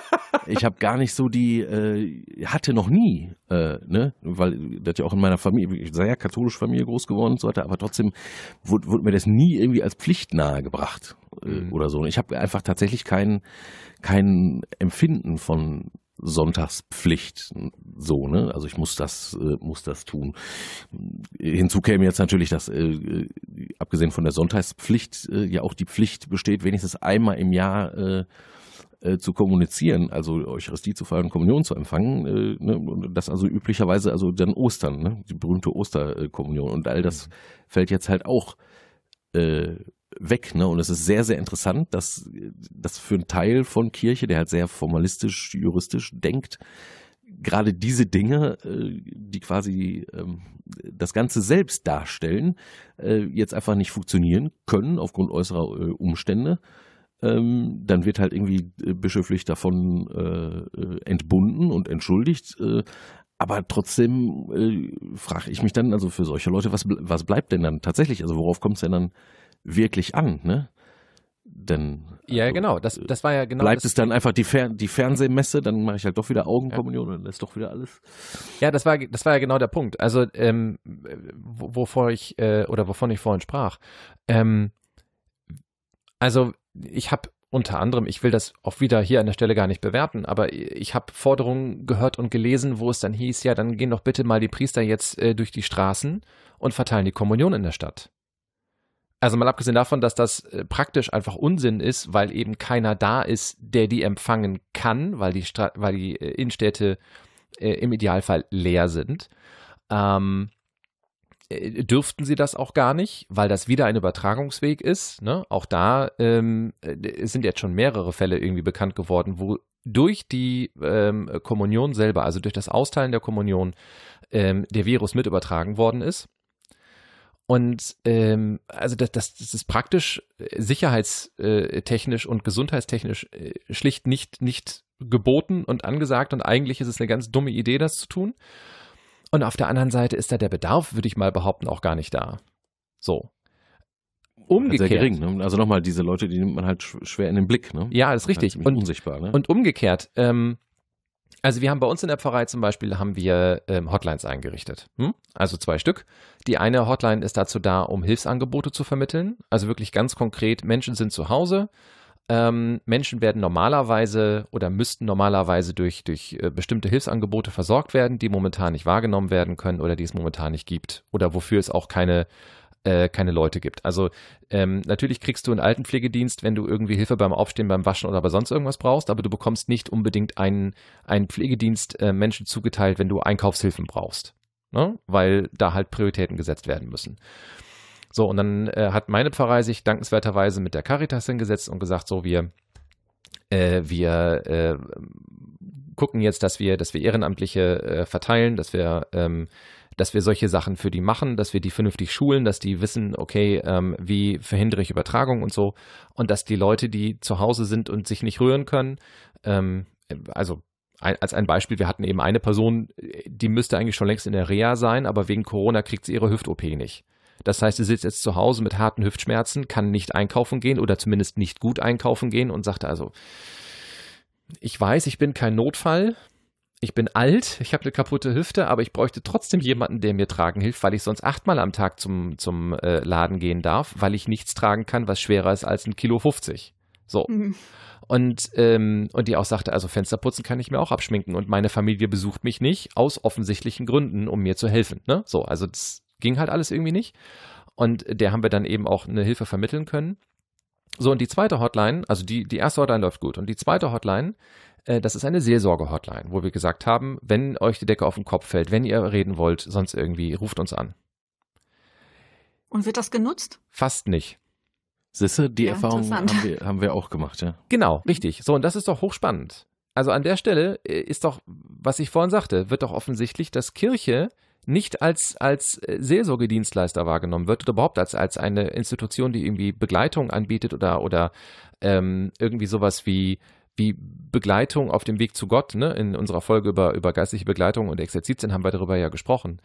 ich habe gar nicht so die, äh, hatte noch nie, äh, ne, weil das ja auch in meiner Familie, ich sei ja katholische Familie groß geworden und so weiter, aber trotzdem wurde, wurde mir das nie irgendwie als Pflicht nahegebracht äh, mhm. oder so. Und ich habe einfach tatsächlich kein, kein Empfinden von Sonntagspflicht so ne? Also ich muss das äh, muss das tun. Hinzu käme jetzt natürlich dass äh, äh, abgesehen von der Sonntagspflicht äh, ja auch die Pflicht besteht wenigstens einmal im Jahr äh, äh, zu kommunizieren, also Eucharistie zu feiern, Kommunion zu empfangen, äh, ne, das also üblicherweise also dann Ostern, ne, die berühmte Osterkommunion. Und all das fällt jetzt halt auch äh, weg. Ne? Und es ist sehr, sehr interessant, dass das für einen Teil von Kirche, der halt sehr formalistisch, juristisch denkt, gerade diese Dinge, äh, die quasi ähm, das Ganze selbst darstellen, äh, jetzt einfach nicht funktionieren können aufgrund äußerer äh, Umstände. Ähm, dann wird halt irgendwie bischöflich davon entbunden und entschuldigt. aber trotzdem frage ich mich dann, also für solche Leute, was, was bleibt denn dann tatsächlich? Also worauf kommt es denn dann wirklich an, ne? Denn ja, also, genau, das, das war ja genau. Bleibt es dann einfach die, Fer die Fernsehmesse, dann mache ich halt doch wieder Augenkommunion ja. und dann ist doch wieder alles. Ja, das war, das war ja genau der Punkt. Also, ähm, wovor ich, äh, oder wovon ich vorhin sprach. Ähm, also, ich habe unter anderem, ich will das auch wieder hier an der Stelle gar nicht bewerten, aber ich habe Forderungen gehört und gelesen, wo es dann hieß, ja, dann gehen doch bitte mal die Priester jetzt äh, durch die Straßen und verteilen die Kommunion in der Stadt. Also mal abgesehen davon, dass das äh, praktisch einfach Unsinn ist, weil eben keiner da ist, der die empfangen kann, weil die, Stra weil die äh, Innenstädte äh, im Idealfall leer sind. Ähm, äh, dürften sie das auch gar nicht, weil das wieder ein Übertragungsweg ist. Ne? Auch da ähm, äh, sind jetzt schon mehrere Fälle irgendwie bekannt geworden, wo durch die ähm, Kommunion selber, also durch das Austeilen der Kommunion, ähm, der Virus mit übertragen worden ist. Und ähm, also das, das, das ist praktisch äh, sicherheitstechnisch und gesundheitstechnisch schlicht nicht, nicht geboten und angesagt und eigentlich ist es eine ganz dumme Idee, das zu tun. Und auf der anderen Seite ist da der Bedarf, würde ich mal behaupten, auch gar nicht da. So. Umgekehrt. Sehr gering. Ne? Also nochmal, diese Leute, die nimmt man halt schwer in den Blick. Ne? Ja, das ist richtig. Halt und, unsichtbar. Ne? Und umgekehrt. Ähm, also wir haben bei uns in der Pfarrei zum Beispiel haben wir ähm, Hotlines eingerichtet. Hm? Also zwei Stück. Die eine Hotline ist dazu da, um Hilfsangebote zu vermitteln. Also wirklich ganz konkret, Menschen sind zu Hause ähm, Menschen werden normalerweise oder müssten normalerweise durch, durch äh, bestimmte Hilfsangebote versorgt werden, die momentan nicht wahrgenommen werden können oder die es momentan nicht gibt oder wofür es auch keine, äh, keine Leute gibt. Also ähm, natürlich kriegst du einen Altenpflegedienst, wenn du irgendwie Hilfe beim Aufstehen, beim Waschen oder bei sonst irgendwas brauchst, aber du bekommst nicht unbedingt einen, einen Pflegedienst äh, Menschen zugeteilt, wenn du Einkaufshilfen brauchst. Ne? Weil da halt Prioritäten gesetzt werden müssen. So, und dann äh, hat meine Pfarrei sich dankenswerterweise mit der Caritas hingesetzt und gesagt, so, wir, äh, wir äh, gucken jetzt, dass wir, dass wir Ehrenamtliche äh, verteilen, dass wir, ähm, dass wir solche Sachen für die machen, dass wir die vernünftig schulen, dass die wissen, okay, ähm, wie verhindere ich Übertragung und so. Und dass die Leute, die zu Hause sind und sich nicht rühren können, ähm, also als ein Beispiel, wir hatten eben eine Person, die müsste eigentlich schon längst in der Reha sein, aber wegen Corona kriegt sie ihre Hüft-OP nicht. Das heißt, sie sitzt jetzt zu Hause mit harten Hüftschmerzen, kann nicht einkaufen gehen oder zumindest nicht gut einkaufen gehen und sagt also, ich weiß, ich bin kein Notfall, ich bin alt, ich habe eine kaputte Hüfte, aber ich bräuchte trotzdem jemanden, der mir tragen hilft, weil ich sonst achtmal am Tag zum, zum äh, Laden gehen darf, weil ich nichts tragen kann, was schwerer ist als ein Kilo 50. So. Mhm. Und, ähm, und die auch sagte, also Fensterputzen kann ich mir auch abschminken und meine Familie besucht mich nicht aus offensichtlichen Gründen, um mir zu helfen. Ne? So, also das ging halt alles irgendwie nicht. Und der haben wir dann eben auch eine Hilfe vermitteln können. So, und die zweite Hotline, also die, die erste Hotline läuft gut. Und die zweite Hotline, das ist eine Seelsorge-Hotline, wo wir gesagt haben, wenn euch die Decke auf den Kopf fällt, wenn ihr reden wollt, sonst irgendwie, ruft uns an. Und wird das genutzt? Fast nicht. Sisse, die ja, Erfahrung haben wir, haben wir auch gemacht, ja. Genau, richtig. So, und das ist doch hochspannend. Also an der Stelle äh, ist doch, was ich vorhin sagte, wird doch offensichtlich, dass Kirche nicht als, als äh, Seelsorgedienstleister wahrgenommen wird oder überhaupt als, als eine Institution, die irgendwie Begleitung anbietet oder, oder ähm, irgendwie sowas wie, wie Begleitung auf dem Weg zu Gott. Ne? In unserer Folge über, über geistliche Begleitung und Exerzitien haben wir darüber ja gesprochen.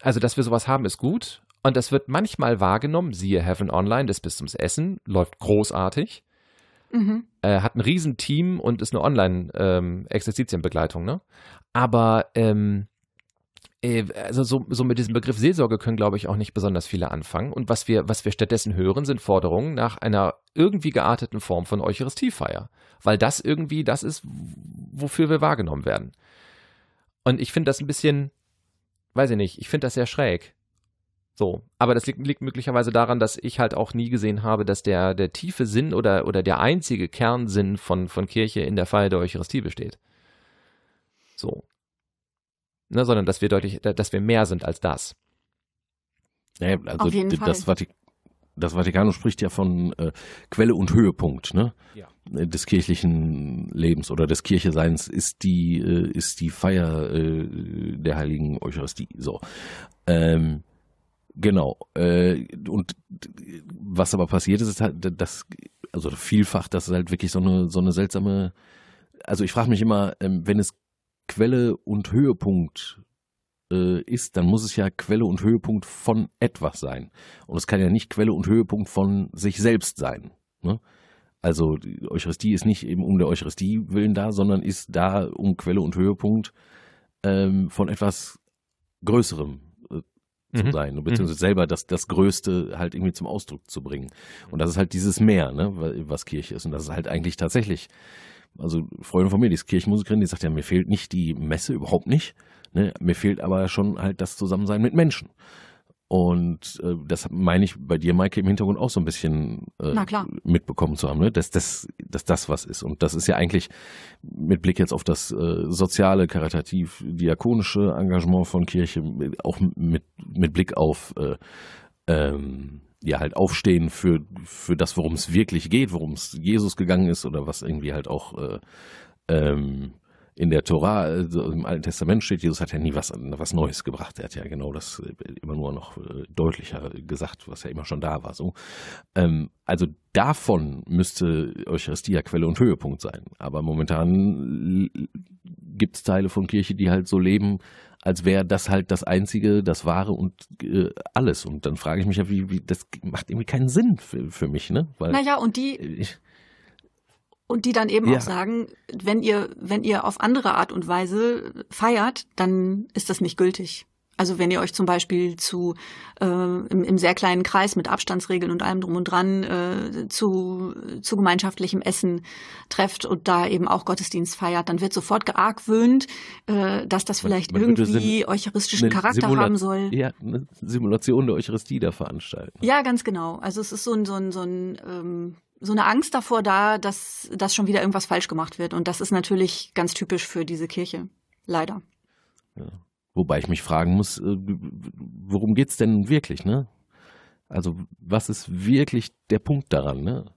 Also, dass wir sowas haben, ist gut. Und das wird manchmal wahrgenommen, siehe Heaven Online, das bis zum Essen, läuft großartig. Mhm. Äh, hat ein Riesenteam und ist eine Online-Exerzitienbegleitung. Ähm, ne? Aber ähm, äh, also so, so mit diesem Begriff Seelsorge können, glaube ich, auch nicht besonders viele anfangen. Und was wir, was wir stattdessen hören, sind Forderungen nach einer irgendwie gearteten Form von Eucharistiefeier. Weil das irgendwie das ist, wofür wir wahrgenommen werden. Und ich finde das ein bisschen, weiß ich nicht, ich finde das sehr schräg. So, aber das liegt, liegt, möglicherweise daran, dass ich halt auch nie gesehen habe, dass der, der tiefe Sinn oder, oder der einzige Kernsinn von, von Kirche in der Feier der Eucharistie besteht. So ne, sondern dass wir deutlich, dass wir mehr sind als das. Ja, also das, Vatik das Vatikanum spricht ja von äh, Quelle und Höhepunkt ne? Ja. Des kirchlichen Lebens oder des Kircheseins ist die, äh, ist die Feier äh, der heiligen Eucharistie. So. Ähm, genau. Äh, und was aber passiert ist, ist halt, dass, also vielfach, das ist halt wirklich so eine, so eine seltsame, also ich frage mich immer, ähm, wenn es Quelle und Höhepunkt äh, ist, dann muss es ja Quelle und Höhepunkt von etwas sein. Und es kann ja nicht Quelle und Höhepunkt von sich selbst sein. Ne? Also die Eucharistie ist nicht eben um der Eucharistie willen da, sondern ist da um Quelle und Höhepunkt ähm, von etwas Größerem äh, zu mhm. sein, beziehungsweise mhm. selber das, das Größte halt irgendwie zum Ausdruck zu bringen. Und das ist halt dieses Meer, ne, was Kirche ist. Und das ist halt eigentlich tatsächlich also Freundin von mir, die ist Kirchenmusikerin, die sagt ja, mir fehlt nicht die Messe, überhaupt nicht. Ne? Mir fehlt aber schon halt das Zusammensein mit Menschen. Und äh, das meine ich bei dir, Maike, im Hintergrund auch so ein bisschen äh, mitbekommen zu haben, ne? dass, das, dass das was ist. Und das ist ja eigentlich mit Blick jetzt auf das äh, soziale, karitativ, diakonische Engagement von Kirche, auch mit, mit Blick auf äh, ähm, ja halt aufstehen für, für das, worum es wirklich geht, worum es Jesus gegangen ist oder was irgendwie halt auch äh, ähm, in der Tora, also im Alten Testament steht, Jesus hat ja nie was, was Neues gebracht. Er hat ja genau das äh, immer nur noch äh, deutlicher gesagt, was ja immer schon da war. So. Ähm, also davon müsste Eucharistia Quelle und Höhepunkt sein. Aber momentan gibt es Teile von Kirche, die halt so leben, als wäre das halt das Einzige, das Wahre und äh, alles. Und dann frage ich mich ja, wie, wie, das macht irgendwie keinen Sinn für, für mich, ne? Weil, naja, und die. Ich, und die dann eben ja. auch sagen, wenn ihr, wenn ihr auf andere Art und Weise feiert, dann ist das nicht gültig. Also wenn ihr euch zum Beispiel zu äh, im, im sehr kleinen Kreis mit Abstandsregeln und allem drum und dran äh, zu, zu gemeinschaftlichem Essen trefft und da eben auch Gottesdienst feiert, dann wird sofort geargwöhnt, äh, dass das vielleicht man, man irgendwie eucharistischen Charakter Simula haben soll. Ja, eine Simulation der Eucharistie da veranstalten. Ja, ganz genau. Also es ist so ein, so ein, so ein ähm, so eine Angst davor da, dass, dass schon wieder irgendwas falsch gemacht wird. Und das ist natürlich ganz typisch für diese Kirche. Leider. Ja. Wobei ich mich fragen muss, äh, worum geht's denn wirklich, ne? Also, was ist wirklich der Punkt daran, ne?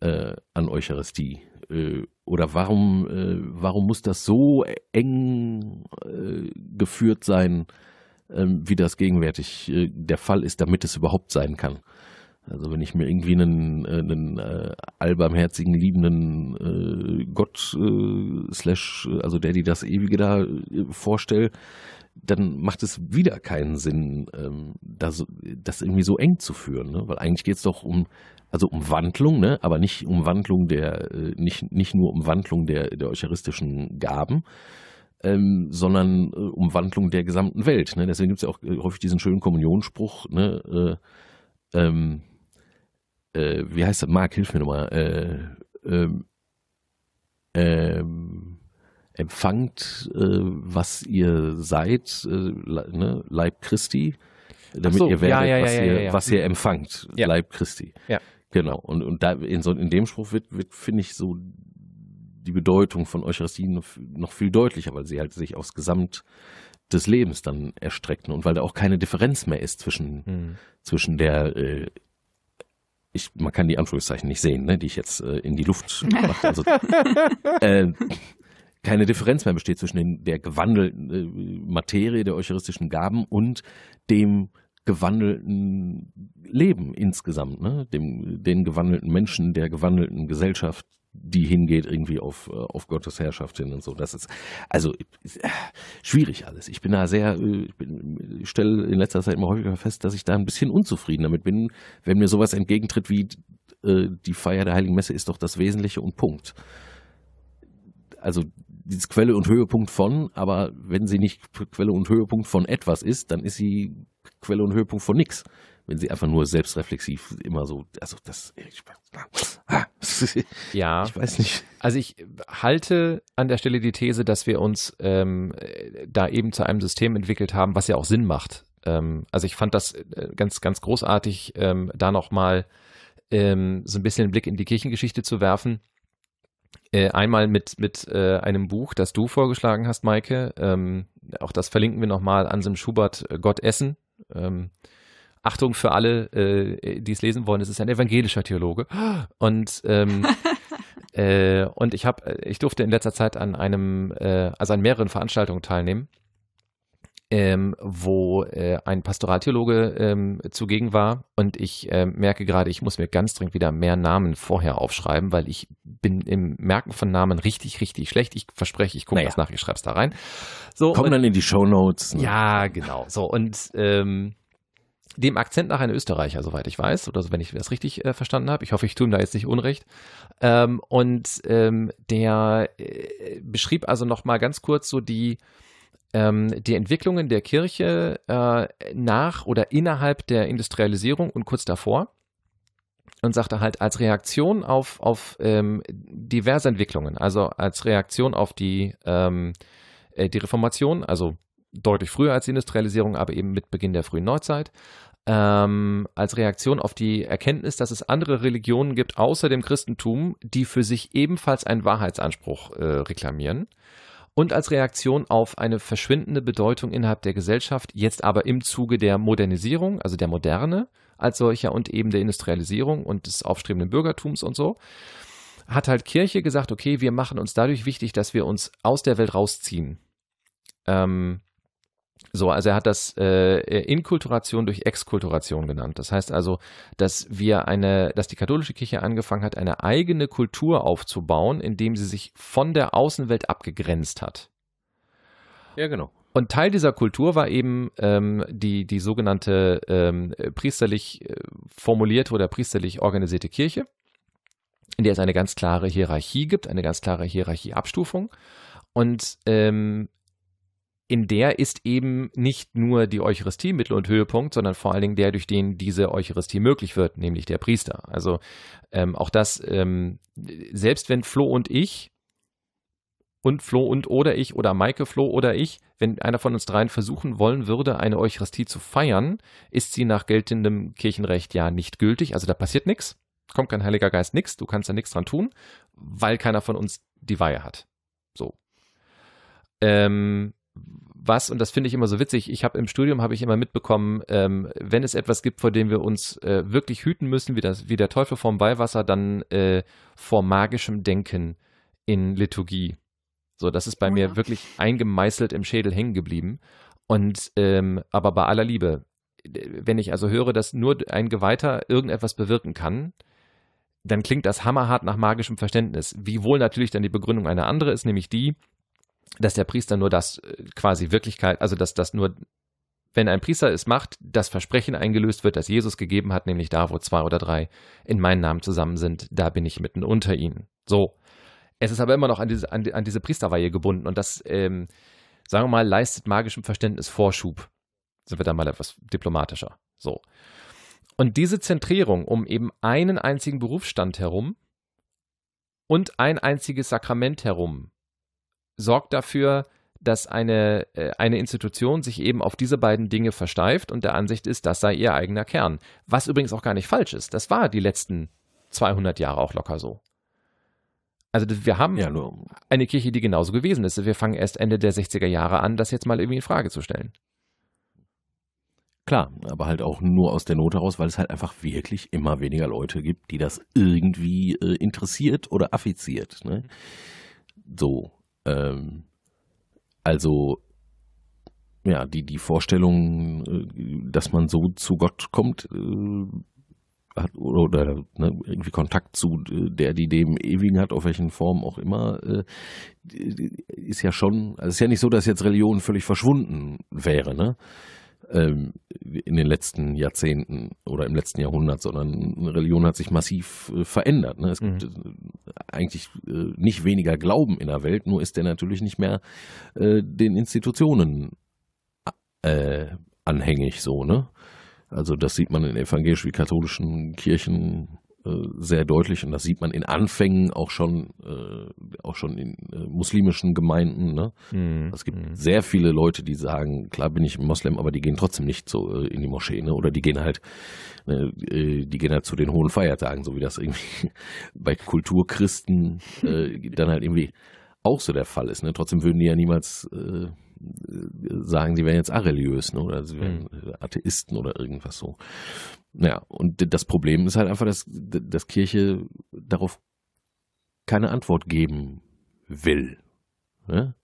Äh, an Eucharistie? Äh, oder warum, äh, warum muss das so eng äh, geführt sein, ähm, wie das gegenwärtig äh, der Fall ist, damit es überhaupt sein kann? Also wenn ich mir irgendwie einen, äh, einen äh, allbarmherzigen, liebenden äh, Gott äh, slash, also der, die das Ewige da äh, vorstelle, dann macht es wieder keinen Sinn, ähm, das, das irgendwie so eng zu führen. Ne? Weil eigentlich geht es doch um, also um Wandlung, ne? aber nicht um Wandlung der, äh, nicht, nicht nur um Wandlung der, der eucharistischen Gaben, ähm, sondern äh, um Wandlung der gesamten Welt. Ne? Deswegen gibt es ja auch äh, häufig diesen schönen Kommunionspruch, ne? Äh, ähm, äh, wie heißt das? Marc, hilf mir nochmal. Äh, ähm, ähm, empfangt, äh, was ihr seid, äh, ne? Leib Christi, damit so, ihr werdet, ja, ja, was, ja, ihr, was ihr empfangt, Leib Christi. Ja. Genau. Und, und da in, so, in dem Spruch wird, wird finde ich, so die Bedeutung von Eucharistie noch, noch viel deutlicher, weil sie halt sich aufs Gesamt des Lebens dann erstreckt und weil da auch keine Differenz mehr ist zwischen, hm. zwischen der äh, ich, man kann die Anführungszeichen nicht sehen, ne, die ich jetzt äh, in die Luft mache. Also, äh, keine Differenz mehr besteht zwischen den, der gewandelten äh, Materie der eucharistischen Gaben und dem gewandelten Leben insgesamt, ne? dem, den gewandelten Menschen, der gewandelten Gesellschaft, die hingeht irgendwie auf, äh, auf Gottes Herrschaft hin und so. Das ist also äh, schwierig alles. Ich bin da sehr, äh, ich, stelle in letzter Zeit immer häufiger fest, dass ich da ein bisschen unzufrieden damit bin, wenn mir sowas entgegentritt wie die Feier der Heiligen Messe ist doch das Wesentliche und Punkt. Also dieses Quelle und Höhepunkt von, aber wenn sie nicht Quelle und Höhepunkt von etwas ist, dann ist sie Quelle und Höhepunkt von nichts wenn sie einfach nur selbstreflexiv immer so, also das, ich, ah, ja, ich weiß nicht. Also ich halte an der Stelle die These, dass wir uns ähm, da eben zu einem System entwickelt haben, was ja auch Sinn macht. Ähm, also ich fand das äh, ganz, ganz großartig, ähm, da nochmal ähm, so ein bisschen einen Blick in die Kirchengeschichte zu werfen. Äh, einmal mit, mit äh, einem Buch, das du vorgeschlagen hast, Maike. Ähm, auch das verlinken wir nochmal, Anselm Schubert, äh, Gott essen. Ähm, Achtung für alle, äh, die es lesen wollen, es ist ein evangelischer Theologe. Und ähm, äh, und ich habe, ich durfte in letzter Zeit an einem, äh, also an mehreren Veranstaltungen teilnehmen, ähm, wo äh, ein Pastoraltheologe ähm, zugegen war. Und ich äh, merke gerade, ich muss mir ganz dringend wieder mehr Namen vorher aufschreiben, weil ich bin im Merken von Namen richtig, richtig schlecht. Ich verspreche, ich gucke naja. das nach, ich schreibe es da rein. So, Kommen dann in die Show Notes. Ne? Ja, genau. So und ähm, dem Akzent nach ein Österreicher, soweit ich weiß, oder so, wenn ich das richtig äh, verstanden habe. Ich hoffe, ich tue ihm da jetzt nicht Unrecht. Ähm, und ähm, der äh, beschrieb also nochmal ganz kurz so die, ähm, die Entwicklungen der Kirche äh, nach oder innerhalb der Industrialisierung und kurz davor. Und sagte halt als Reaktion auf, auf ähm, diverse Entwicklungen, also als Reaktion auf die, ähm, äh, die Reformation, also deutlich früher als die Industrialisierung, aber eben mit Beginn der frühen Neuzeit. Ähm, als Reaktion auf die Erkenntnis, dass es andere Religionen gibt außer dem Christentum, die für sich ebenfalls einen Wahrheitsanspruch äh, reklamieren. Und als Reaktion auf eine verschwindende Bedeutung innerhalb der Gesellschaft, jetzt aber im Zuge der Modernisierung, also der Moderne als solcher und eben der Industrialisierung und des aufstrebenden Bürgertums und so, hat halt Kirche gesagt, okay, wir machen uns dadurch wichtig, dass wir uns aus der Welt rausziehen. Ähm, so, also er hat das äh, Inkulturation durch Exkulturation genannt. Das heißt also, dass wir eine, dass die katholische Kirche angefangen hat, eine eigene Kultur aufzubauen, indem sie sich von der Außenwelt abgegrenzt hat. Ja, genau. Und Teil dieser Kultur war eben ähm, die, die sogenannte ähm, priesterlich äh, formulierte oder priesterlich organisierte Kirche, in der es eine ganz klare Hierarchie gibt, eine ganz klare Hierarchieabstufung. Und ähm, in der ist eben nicht nur die Eucharistie Mittel- und Höhepunkt, sondern vor allen Dingen der, durch den diese Eucharistie möglich wird, nämlich der Priester. Also ähm, auch das, ähm, selbst wenn Flo und ich und Flo und oder ich oder Maike Flo oder ich, wenn einer von uns dreien versuchen wollen würde, eine Eucharistie zu feiern, ist sie nach geltendem Kirchenrecht ja nicht gültig. Also da passiert nichts, kommt kein Heiliger Geist, nichts, du kannst da nichts dran tun, weil keiner von uns die Weihe hat. So. Ähm, was, und das finde ich immer so witzig, ich habe im Studium habe ich immer mitbekommen, ähm, wenn es etwas gibt, vor dem wir uns äh, wirklich hüten müssen, wie, das, wie der Teufel vorm Beiwasser, dann äh, vor magischem Denken in Liturgie. So, das ist bei oh, mir ja. wirklich eingemeißelt im Schädel hängen geblieben. Und ähm, aber bei aller Liebe, wenn ich also höre, dass nur ein Geweihter irgendetwas bewirken kann, dann klingt das hammerhart nach magischem Verständnis. Wiewohl natürlich dann die Begründung eine andere ist, nämlich die, dass der Priester nur das äh, quasi Wirklichkeit, also dass das nur, wenn ein Priester es macht, das Versprechen eingelöst wird, das Jesus gegeben hat, nämlich da, wo zwei oder drei in meinem Namen zusammen sind, da bin ich mitten unter ihnen. So. Es ist aber immer noch an diese, an, an diese Priesterweihe gebunden und das, ähm, sagen wir mal, leistet magischem Verständnis Vorschub. Sind wir da mal etwas diplomatischer. So. Und diese Zentrierung um eben einen einzigen Berufsstand herum und ein einziges Sakrament herum sorgt dafür, dass eine, äh, eine Institution sich eben auf diese beiden Dinge versteift und der Ansicht ist, das sei ihr eigener Kern. Was übrigens auch gar nicht falsch ist. Das war die letzten 200 Jahre auch locker so. Also wir haben ja, eine Kirche, die genauso gewesen ist. Wir fangen erst Ende der 60er Jahre an, das jetzt mal irgendwie in Frage zu stellen. Klar, aber halt auch nur aus der Not heraus, weil es halt einfach wirklich immer weniger Leute gibt, die das irgendwie äh, interessiert oder affiziert. Ne? So, ähm, also ja, die, die Vorstellung, äh, dass man so zu Gott kommt, äh, hat oder ne, irgendwie Kontakt zu der, die dem Ewigen hat, auf welchen Formen auch immer, äh, ist ja schon, also es ist ja nicht so, dass jetzt Religion völlig verschwunden wäre, ne? Ähm, in den letzten Jahrzehnten oder im letzten Jahrhundert, sondern Religion hat sich massiv äh, verändert. Ne? Es mhm. gibt äh, eigentlich äh, nicht weniger Glauben in der Welt, nur ist der natürlich nicht mehr äh, den Institutionen äh, anhängig so, ne? Also das sieht man in evangelisch wie katholischen Kirchen sehr deutlich und das sieht man in Anfängen auch schon äh, auch schon in äh, muslimischen Gemeinden. Ne? Mhm. Es gibt mhm. sehr viele Leute, die sagen, klar bin ich Moslem, aber die gehen trotzdem nicht so äh, in die Moschee, ne? Oder die gehen halt, ne, äh, die gehen halt zu den hohen Feiertagen, so wie das irgendwie bei Kulturchristen äh, dann halt irgendwie auch so der Fall ist. Ne? Trotzdem würden die ja niemals äh, sagen, sie wären jetzt areligiös ne? oder sie wären mhm. Atheisten oder irgendwas so. Ja, und das Problem ist halt einfach, dass, dass Kirche darauf keine Antwort geben will. Ne?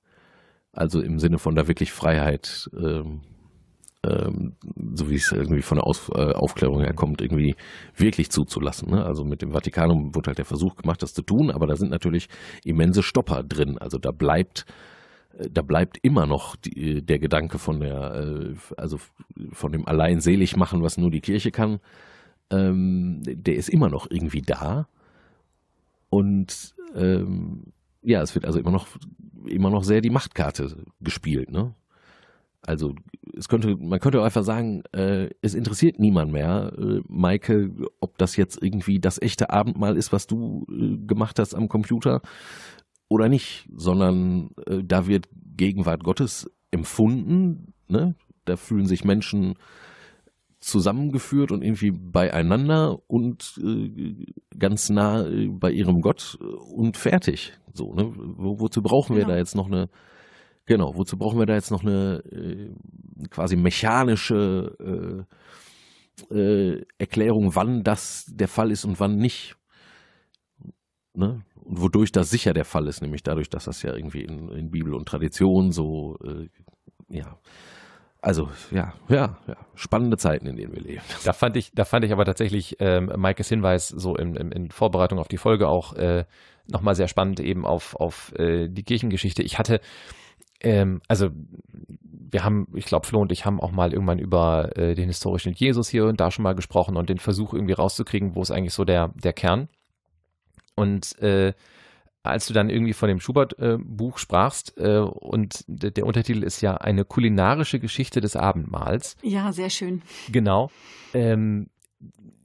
Also im Sinne von da wirklich Freiheit, ähm, ähm, so wie es irgendwie von der Aus, äh, Aufklärung her kommt, irgendwie wirklich zuzulassen. Ne? Also mit dem Vatikanum wurde halt der Versuch gemacht, das zu tun, aber da sind natürlich immense Stopper drin. Also da bleibt da bleibt immer noch die, der Gedanke von der, äh, also von dem allein selig machen, was nur die Kirche kann, ähm, der ist immer noch irgendwie da. Und ähm, ja, es wird also immer noch, immer noch sehr die Machtkarte gespielt, ne? Also es könnte, man könnte auch einfach sagen, äh, es interessiert niemand mehr, äh, Maike, ob das jetzt irgendwie das echte Abendmahl ist, was du äh, gemacht hast am Computer oder nicht, sondern äh, da wird Gegenwart Gottes empfunden. Ne? Da fühlen sich Menschen zusammengeführt und irgendwie beieinander und äh, ganz nah äh, bei ihrem Gott und fertig. So, ne? Wo, wozu brauchen genau. wir da jetzt noch eine Genau, wozu brauchen wir da jetzt noch eine äh, quasi mechanische äh, äh, Erklärung, wann das der Fall ist und wann nicht? Ne? Und wodurch das sicher der Fall ist, nämlich dadurch, dass das ja irgendwie in, in Bibel und Tradition so, äh, ja, also ja, ja, ja, spannende Zeiten, in denen wir leben. Da fand ich, da fand ich aber tatsächlich ähm, Maikes Hinweis so in, in, in Vorbereitung auf die Folge auch äh, nochmal sehr spannend eben auf, auf äh, die Kirchengeschichte. Ich hatte ähm, also wir haben, ich glaube, Flo und ich haben auch mal irgendwann über äh, den historischen Jesus hier und da schon mal gesprochen und den Versuch irgendwie rauszukriegen, wo ist eigentlich so der, der Kern. Und äh, als du dann irgendwie von dem Schubert-Buch äh, sprachst äh, und der Untertitel ist ja eine kulinarische Geschichte des Abendmahls. Ja, sehr schön. Genau. Ähm,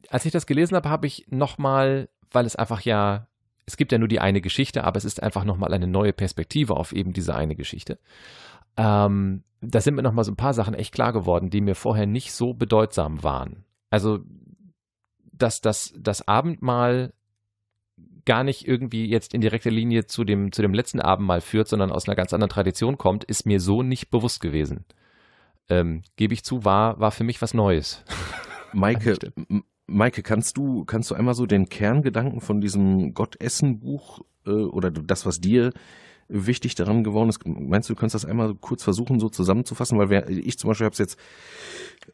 als ich das gelesen habe, habe ich nochmal, weil es einfach ja es gibt ja nur die eine Geschichte, aber es ist einfach nochmal eine neue Perspektive auf eben diese eine Geschichte. Ähm, da sind mir nochmal so ein paar Sachen echt klar geworden, die mir vorher nicht so bedeutsam waren. Also, dass das, das Abendmahl gar nicht irgendwie jetzt in direkter Linie zu dem, zu dem letzten Abendmahl führt, sondern aus einer ganz anderen Tradition kommt, ist mir so nicht bewusst gewesen. Ähm, Gebe ich zu, war, war für mich was Neues. Maike, Maike, kannst du, kannst du einmal so den Kerngedanken von diesem Gottessen-Buch äh, oder das, was dir wichtig daran geworden ist, meinst du, du kannst das einmal kurz versuchen, so zusammenzufassen? Weil wer, ich zum Beispiel habe es jetzt,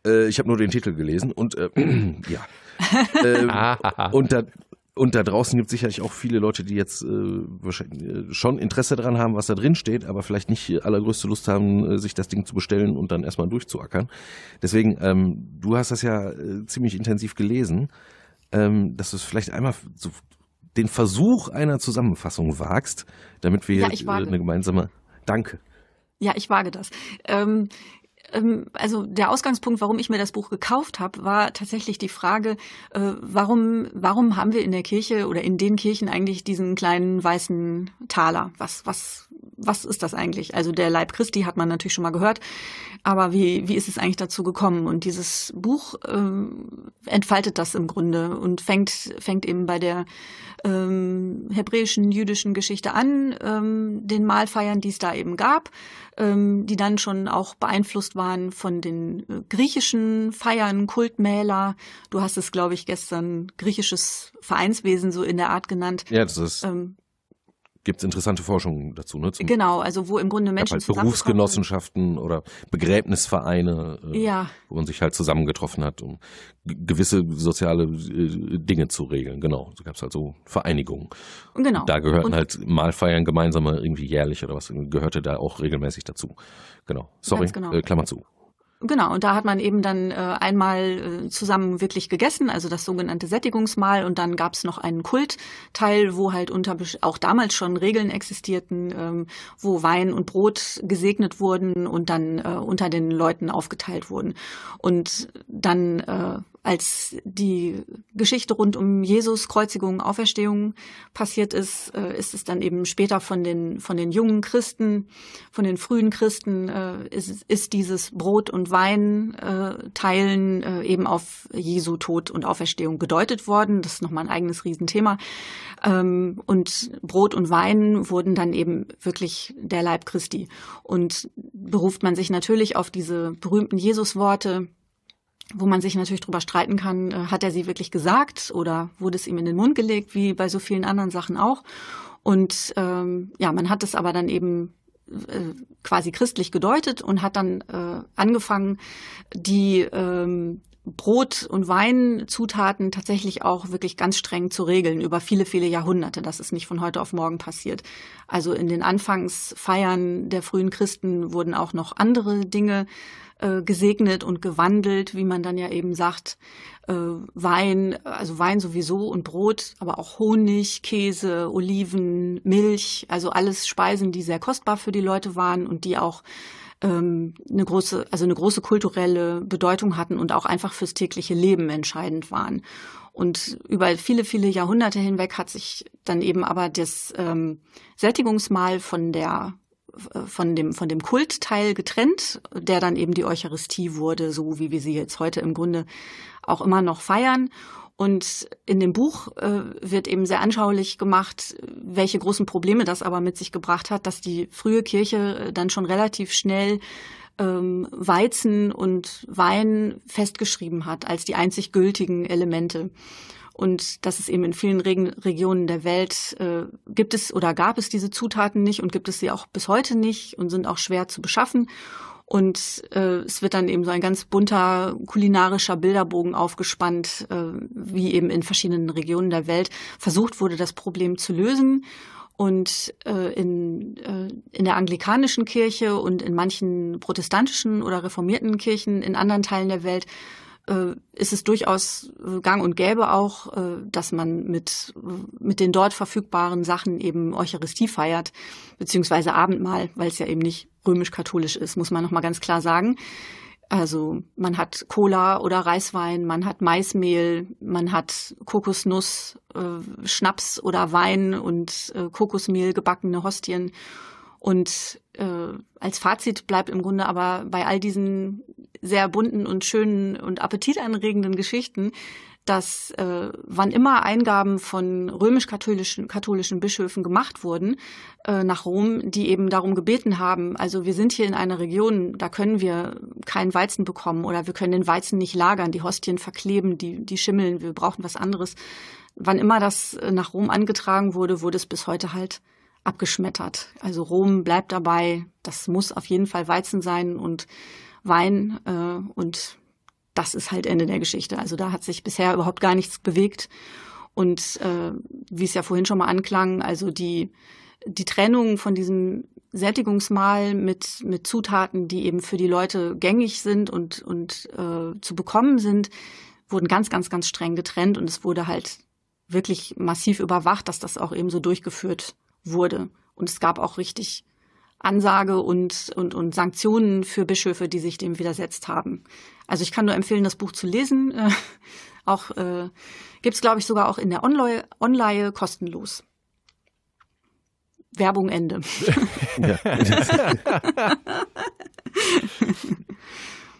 äh, ich habe nur den Titel gelesen und äh, ja. äh, und da, und da draußen gibt es sicherlich auch viele Leute, die jetzt äh, wahrscheinlich äh, schon Interesse daran haben, was da drin steht, aber vielleicht nicht allergrößte Lust haben, äh, sich das Ding zu bestellen und dann erstmal durchzuackern. Deswegen, ähm, du hast das ja äh, ziemlich intensiv gelesen, ähm, dass du es vielleicht einmal so den Versuch einer Zusammenfassung wagst, damit wir ja, äh, eine gemeinsame. Danke. Ja, ich wage das. Ähm, also der Ausgangspunkt, warum ich mir das Buch gekauft habe, war tatsächlich die Frage, äh, warum, warum haben wir in der Kirche oder in den Kirchen eigentlich diesen kleinen weißen Taler? Was, was, was ist das eigentlich? Also der Leib Christi hat man natürlich schon mal gehört, aber wie, wie ist es eigentlich dazu gekommen? Und dieses Buch ähm, entfaltet das im Grunde und fängt, fängt eben bei der ähm, hebräischen, jüdischen Geschichte an, ähm, den Mahlfeiern, die es da eben gab, ähm, die dann schon auch beeinflusst waren von den äh, griechischen Feiern, Kultmäler. Du hast es, glaube ich, gestern griechisches Vereinswesen so in der Art genannt. Ja, das ist. Ähm, gibt es interessante Forschungen dazu, ne? Zum, genau, also wo im Grunde Menschen halt Berufsgenossenschaften oder Begräbnisvereine, äh, ja. wo man sich halt zusammengetroffen hat, um gewisse soziale äh, Dinge zu regeln. Genau, so gab es halt so Vereinigungen. Genau. Da gehörten Und halt Mahlfeiern gemeinsame irgendwie jährlich oder was gehörte da auch regelmäßig dazu. Genau. Sorry, genau. Äh, Klammer zu. Genau, und da hat man eben dann äh, einmal äh, zusammen wirklich gegessen, also das sogenannte Sättigungsmahl, und dann gab es noch einen Kultteil, wo halt unter auch damals schon Regeln existierten, ähm, wo Wein und Brot gesegnet wurden und dann äh, unter den Leuten aufgeteilt wurden. Und dann äh, als die Geschichte rund um Jesus Kreuzigung, Auferstehung passiert ist, äh, ist es dann eben später von den von den jungen Christen, von den frühen Christen äh, ist, ist dieses Brot und Wein äh, teilen äh, eben auf Jesu Tod und Auferstehung gedeutet worden. Das ist nochmal ein eigenes Riesenthema. Ähm, und Brot und Wein wurden dann eben wirklich der Leib Christi. Und beruft man sich natürlich auf diese berühmten Jesus-Worte wo man sich natürlich drüber streiten kann, äh, hat er sie wirklich gesagt oder wurde es ihm in den Mund gelegt, wie bei so vielen anderen Sachen auch. Und ähm, ja, man hat es aber dann eben äh, quasi christlich gedeutet und hat dann äh, angefangen, die ähm, Brot- und Weinzutaten tatsächlich auch wirklich ganz streng zu regeln über viele, viele Jahrhunderte. Das ist nicht von heute auf morgen passiert. Also in den Anfangsfeiern der frühen Christen wurden auch noch andere Dinge äh, gesegnet und gewandelt, wie man dann ja eben sagt, äh, Wein, also Wein sowieso und Brot, aber auch Honig, Käse, Oliven, Milch, also alles Speisen, die sehr kostbar für die Leute waren und die auch ähm, eine große, also eine große kulturelle Bedeutung hatten und auch einfach fürs tägliche Leben entscheidend waren. Und über viele, viele Jahrhunderte hinweg hat sich dann eben aber das ähm, Sättigungsmahl von der von dem, von dem Kultteil getrennt, der dann eben die Eucharistie wurde, so wie wir sie jetzt heute im Grunde auch immer noch feiern. Und in dem Buch äh, wird eben sehr anschaulich gemacht, welche großen Probleme das aber mit sich gebracht hat, dass die frühe Kirche äh, dann schon relativ schnell ähm, Weizen und Wein festgeschrieben hat als die einzig gültigen Elemente. Und dass es eben in vielen Reg Regionen der Welt äh, gibt es oder gab es diese Zutaten nicht und gibt es sie auch bis heute nicht und sind auch schwer zu beschaffen. Und äh, es wird dann eben so ein ganz bunter kulinarischer Bilderbogen aufgespannt, äh, wie eben in verschiedenen Regionen der Welt versucht wurde, das Problem zu lösen. Und äh, in, äh, in der anglikanischen Kirche und in manchen protestantischen oder reformierten Kirchen in anderen Teilen der Welt ist es durchaus äh, gang und gäbe auch, äh, dass man mit, mit den dort verfügbaren Sachen eben Eucharistie feiert, beziehungsweise Abendmahl, weil es ja eben nicht römisch-katholisch ist, muss man nochmal ganz klar sagen. Also man hat Cola oder Reiswein, man hat Maismehl, man hat Kokosnuss, äh, Schnaps oder Wein und äh, Kokosmehl gebackene Hostien. Und äh, als Fazit bleibt im Grunde aber bei all diesen sehr bunten und schönen und appetitanregenden Geschichten, dass äh, wann immer Eingaben von römisch-katholischen katholischen Bischöfen gemacht wurden äh, nach Rom, die eben darum gebeten haben, also wir sind hier in einer Region, da können wir keinen Weizen bekommen oder wir können den Weizen nicht lagern, die Hostien verkleben, die, die schimmeln, wir brauchen was anderes. Wann immer das äh, nach Rom angetragen wurde, wurde es bis heute halt abgeschmettert. Also Rom bleibt dabei, das muss auf jeden Fall Weizen sein und Wein äh, und das ist halt Ende der Geschichte. Also da hat sich bisher überhaupt gar nichts bewegt. Und äh, wie es ja vorhin schon mal anklang, also die, die Trennung von diesem Sättigungsmahl mit, mit Zutaten, die eben für die Leute gängig sind und, und äh, zu bekommen sind, wurden ganz, ganz, ganz streng getrennt und es wurde halt wirklich massiv überwacht, dass das auch eben so durchgeführt wurde. Und es gab auch richtig Ansage und, und, und Sanktionen für Bischöfe, die sich dem widersetzt haben. Also ich kann nur empfehlen, das Buch zu lesen. Äh, auch äh, gibt es, glaube ich, sogar auch in der Online, kostenlos. Werbung Ende.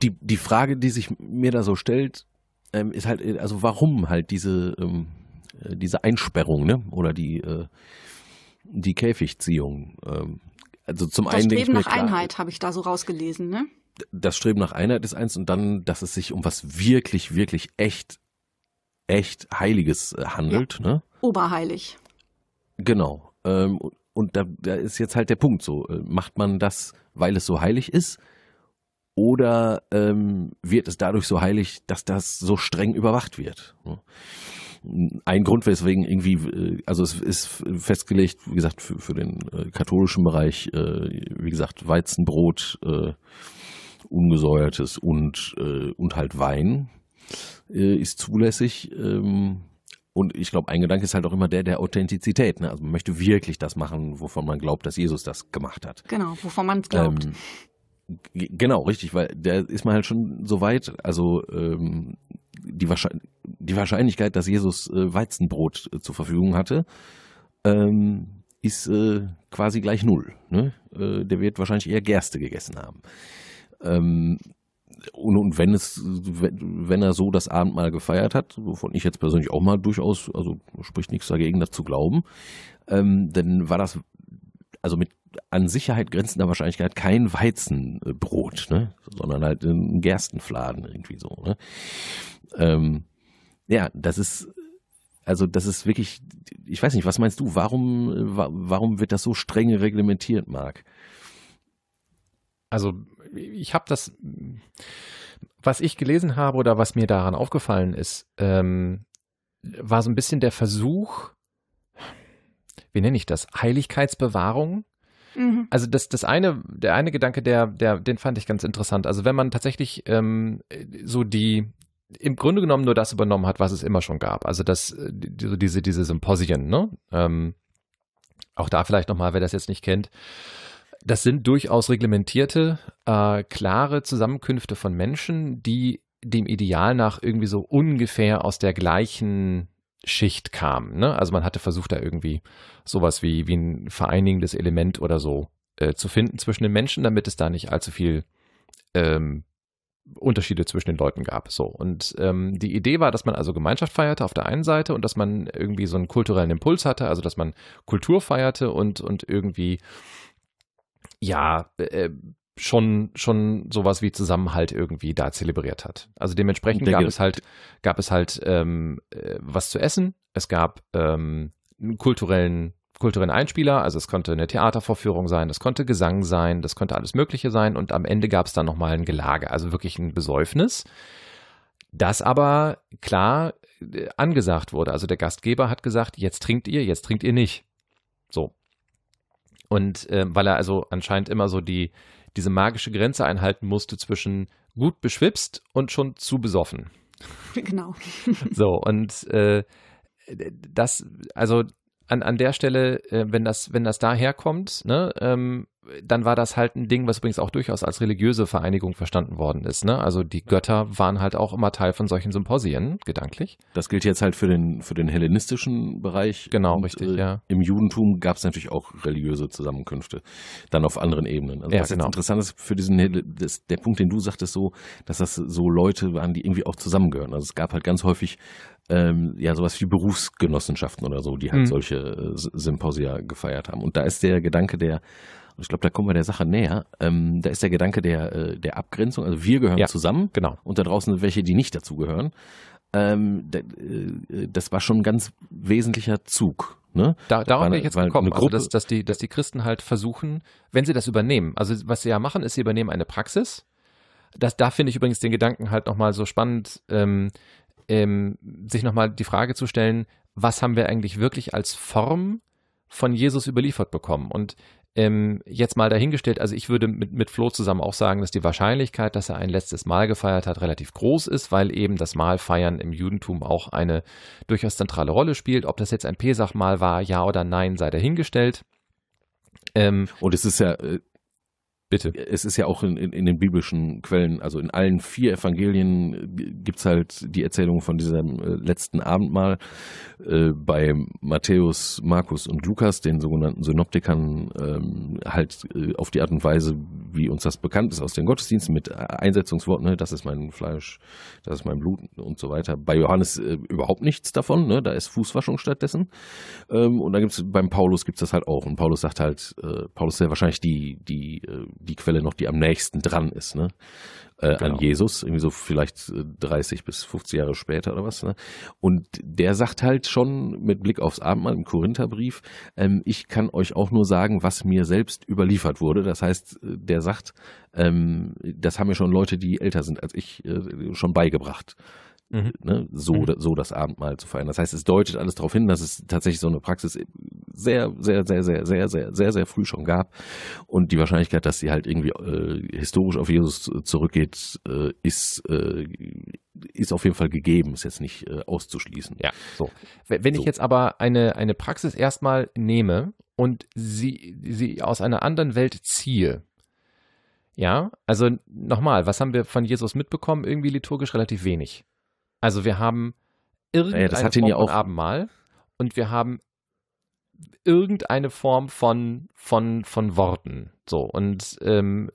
die, die Frage, die sich mir da so stellt, ähm, ist halt, also warum halt diese, ähm, äh, diese Einsperrung, ne? Oder die, äh, die Käfigziehung. Ähm, also zum das einen. Das Streben nach klar, Einheit habe ich da so rausgelesen, ne? Das Streben nach Einheit ist eins und dann, dass es sich um was wirklich, wirklich echt, echt Heiliges äh, handelt, ja. ne? Oberheilig. Genau. Ähm, und da, da ist jetzt halt der Punkt so. Äh, macht man das, weil es so heilig ist? Oder ähm, wird es dadurch so heilig, dass das so streng überwacht wird? Ein Grund, weswegen irgendwie, äh, also es ist festgelegt, wie gesagt, für, für den äh, katholischen Bereich, äh, wie gesagt, Weizenbrot, äh, ungesäuertes und, und halt Wein ist zulässig. Ähm, und ich glaube, ein Gedanke ist halt auch immer der der Authentizität. Ne? Also man möchte wirklich das machen, wovon man glaubt, dass Jesus das gemacht hat. Genau, wovon man es glaubt. Ähm, Genau, richtig, weil da ist man halt schon so weit, also ähm, die, die, Wahrscheinlichkeit, dass Jesus äh, Weizenbrot äh, zur Verfügung hatte, ähm, ist äh, quasi gleich null. Ne? Äh, der wird wahrscheinlich eher Gerste gegessen haben. Ähm, und, und, wenn es, wenn er so das Abendmahl gefeiert hat, wovon ich jetzt persönlich auch mal durchaus, also spricht nichts dagegen, das zu glauben, ähm, dann war das also mit an Sicherheit grenzender Wahrscheinlichkeit kein Weizenbrot, ne? sondern halt ein Gerstenfladen irgendwie so. Ne? Ähm, ja, das ist also das ist wirklich, ich weiß nicht, was meinst du? Warum, warum wird das so streng reglementiert, Marc? Also ich habe das, was ich gelesen habe oder was mir daran aufgefallen ist, ähm, war so ein bisschen der Versuch, wie nenne ich das, Heiligkeitsbewahrung. Mhm. Also das, das eine, der eine Gedanke, der, der, den fand ich ganz interessant. Also wenn man tatsächlich ähm, so die im Grunde genommen nur das übernommen hat, was es immer schon gab. Also das, so diese, diese Symposien, ne? Ähm, auch da vielleicht nochmal, wer das jetzt nicht kennt. Das sind durchaus reglementierte, äh, klare Zusammenkünfte von Menschen, die dem Ideal nach irgendwie so ungefähr aus der gleichen Schicht kam. Ne? Also man hatte versucht, da irgendwie sowas wie, wie ein vereinigendes Element oder so äh, zu finden zwischen den Menschen, damit es da nicht allzu viel ähm, Unterschiede zwischen den Leuten gab. So. Und ähm, die Idee war, dass man also Gemeinschaft feierte auf der einen Seite und dass man irgendwie so einen kulturellen Impuls hatte, also dass man Kultur feierte und, und irgendwie ja, äh, schon, schon sowas wie Zusammenhalt irgendwie da zelebriert hat. Also dementsprechend gab es halt, gab es halt ähm, äh, was zu essen, es gab ähm, einen kulturellen kulturellen Einspieler, also es konnte eine Theatervorführung sein, es konnte Gesang sein, das konnte alles Mögliche sein und am Ende gab es dann nochmal ein Gelage, also wirklich ein Besäufnis, das aber klar äh, angesagt wurde. Also der Gastgeber hat gesagt, jetzt trinkt ihr, jetzt trinkt ihr nicht. So. Und äh, weil er also anscheinend immer so die, diese magische Grenze einhalten musste zwischen gut beschwipst und schon zu besoffen. Genau. So, und äh, das, also an, an der Stelle, äh, wenn das, wenn das daherkommt, ne, ähm, dann war das halt ein Ding, was übrigens auch durchaus als religiöse Vereinigung verstanden worden ist. Ne? Also die Götter waren halt auch immer Teil von solchen Symposien, gedanklich. Das gilt jetzt halt für den, für den hellenistischen Bereich. Genau, und, richtig, äh, ja. Im Judentum gab es natürlich auch religiöse Zusammenkünfte, dann auf anderen Ebenen. Also ja, was genau. interessant ist für diesen, das, der Punkt, den du sagtest, so, dass das so Leute waren, die irgendwie auch zusammengehören. Also es gab halt ganz häufig ähm, ja sowas wie Berufsgenossenschaften oder so, die halt Mhm. solche äh, Symposia gefeiert haben. Und da ist der Gedanke der ich glaube, da kommen wir der Sache näher. Ähm, da ist der Gedanke der, äh, der Abgrenzung. Also wir gehören Ja. zusammen Genau. und da draußen sind welche, die nicht dazugehören. Ähm, äh, das war schon ein ganz wesentlicher Zug. Ne? Da, darauf bin ich jetzt gekommen. Also, dass, dass, die, dass die Christen halt versuchen, wenn sie das übernehmen, also was sie ja machen, ist, sie übernehmen eine Praxis. Das, da finde ich übrigens den Gedanken halt nochmal so spannend, ähm, ähm, sich nochmal die Frage zu stellen, was haben wir eigentlich wirklich als Form von Jesus überliefert bekommen? Und ähm, jetzt mal dahingestellt, also ich würde mit, mit Flo zusammen auch sagen, dass die Wahrscheinlichkeit, dass er ein letztes Mahl gefeiert hat, relativ groß ist, weil eben das Mahlfeiern im Judentum auch eine durchaus zentrale Rolle spielt. Ob das jetzt ein Pesachmahl war, ja oder nein, sei dahingestellt. Ähm, Und es ist ja, äh, bitte. es ist ja auch in, in, in den biblischen Quellen, also in allen vier Evangelien gibt's halt die Erzählung von diesem äh, letzten Abendmahl. Äh, bei Matthäus, Markus und Lukas, den sogenannten Synoptikern, ähm, halt äh, auf die Art und Weise, wie uns das bekannt ist aus den Gottesdiensten mit Einsetzungsworten, ne, das ist mein Fleisch, das ist mein Blut und so weiter. Bei Johannes äh, überhaupt nichts davon, ne, da ist Fußwaschung stattdessen. Ähm, und da gibt's beim Paulus gibt's das halt auch. Und Paulus sagt halt, äh, Paulus ist ja wahrscheinlich die, die, äh, die Quelle noch, die am nächsten dran ist, ne? Äh, Genau. An Jesus, irgendwie so vielleicht äh, 30 bis 50 Jahre später oder was. Ne? Und der sagt halt schon mit Blick aufs Abendmahl im Korintherbrief, ähm, ich kann euch auch nur sagen, was mir selbst überliefert wurde. Das heißt, äh, der sagt, ähm, das haben mir schon Leute, die älter sind als ich, äh, schon beigebracht Mhm. ne, so, Mhm. so das Abendmahl zu feiern. Das heißt, es deutet alles darauf hin, dass es tatsächlich so eine Praxis sehr, sehr, sehr, sehr, sehr, sehr, sehr, sehr früh schon gab. Und die Wahrscheinlichkeit, dass sie halt irgendwie äh, historisch auf Jesus zurückgeht, äh, ist, äh, ist auf jeden Fall gegeben, ist jetzt nicht äh, auszuschließen. Ja, so. Wenn wenn ich So. jetzt aber eine, eine Praxis erstmal nehme und sie, sie aus einer anderen Welt ziehe, ja, also nochmal, was haben wir von Jesus mitbekommen? Irgendwie liturgisch relativ wenig. Also wir haben irgendeine Form ja von Abendmahl und wir haben irgendeine Form von, von, von Worten. So, und ähm,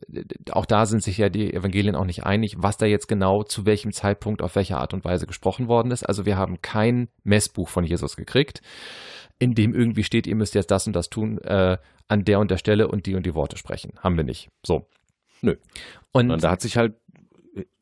auch da sind sich ja die Evangelien auch nicht einig, was da jetzt genau zu welchem Zeitpunkt auf welche Art und Weise gesprochen worden ist. Also wir haben kein Messbuch von Jesus gekriegt, in dem irgendwie steht, ihr müsst jetzt das und das tun, äh, an der und der Stelle und die und die Worte sprechen. Haben wir nicht. So. Nö. Und Und da hat sich halt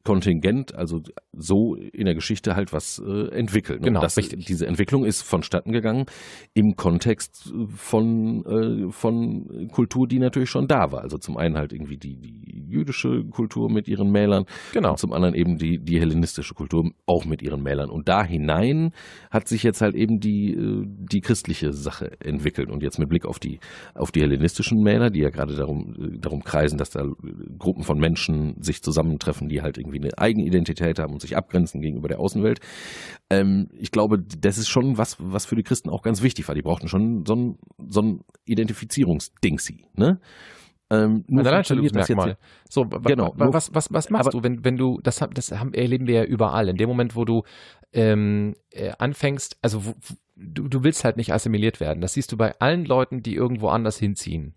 kontingent, also so in der Geschichte halt was äh, entwickelt. ne? Genau, das, richtig. Diese Entwicklung ist vonstatten gegangen im Kontext von, äh, von Kultur, die natürlich schon da war. Also zum einen halt irgendwie die, die jüdische Kultur mit ihren Mälern genau. und zum anderen eben die, die hellenistische Kultur auch mit ihren Mälern. Und da hinein hat sich jetzt halt eben die, äh, die christliche Sache entwickelt. Und jetzt mit Blick auf die, auf die hellenistischen Mäler, die ja gerade darum, äh, darum kreisen, dass da äh, Gruppen von Menschen sich zusammentreffen, die halt irgendwie eine Eigenidentität haben und sich abgrenzen gegenüber der Außenwelt. Ähm, ich glaube, das ist schon was, was für die Christen auch ganz wichtig war. Die brauchten schon so ein, so ein Identifizierungsdingsi, ne? Ähm, nur das jetzt Alleinstellungsmerkmal. So, Genau, wa- nur- was, was, was machst du, wenn, wenn du, das, das erleben wir ja überall. In dem Moment, wo du ähm, äh, anfängst, also du, du willst halt nicht assimiliert werden. Das siehst du bei allen Leuten, die irgendwo anders hinziehen.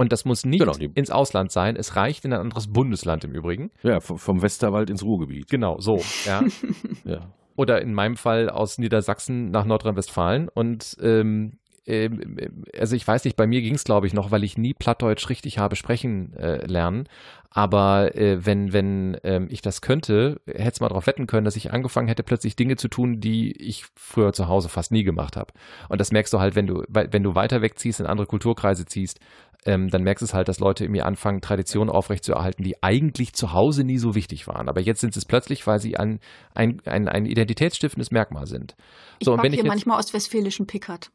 Und das muss nicht Genau, ins Ausland sein. Es reicht in ein anderes Bundesland im Übrigen. Ja, vom, Westerwald ins Ruhrgebiet. Genau, so. Ja. Ja. Oder in meinem Fall aus Niedersachsen nach Nordrhein-Westfalen. Und ähm, ähm, also ich weiß nicht, bei mir ging es, glaube ich, noch, weil ich nie Plattdeutsch richtig habe sprechen äh, lernen. Aber äh, wenn, wenn ähm, ich das könnte, hätte es mal darauf wetten können, dass ich angefangen hätte, plötzlich Dinge zu tun, die ich früher zu Hause fast nie gemacht habe. Und das merkst du halt, wenn du, wenn du weiter wegziehst, in andere Kulturkreise ziehst, ähm, dann merkst du es halt, dass Leute irgendwie anfangen, Traditionen aufrechtzuerhalten, die eigentlich zu Hause nie so wichtig waren. Aber jetzt sind es plötzlich, weil sie ein, ein, ein, ein identitätsstiftendes Merkmal sind. Ich So, und backe ich hier manchmal ostwestfälischen Pickard.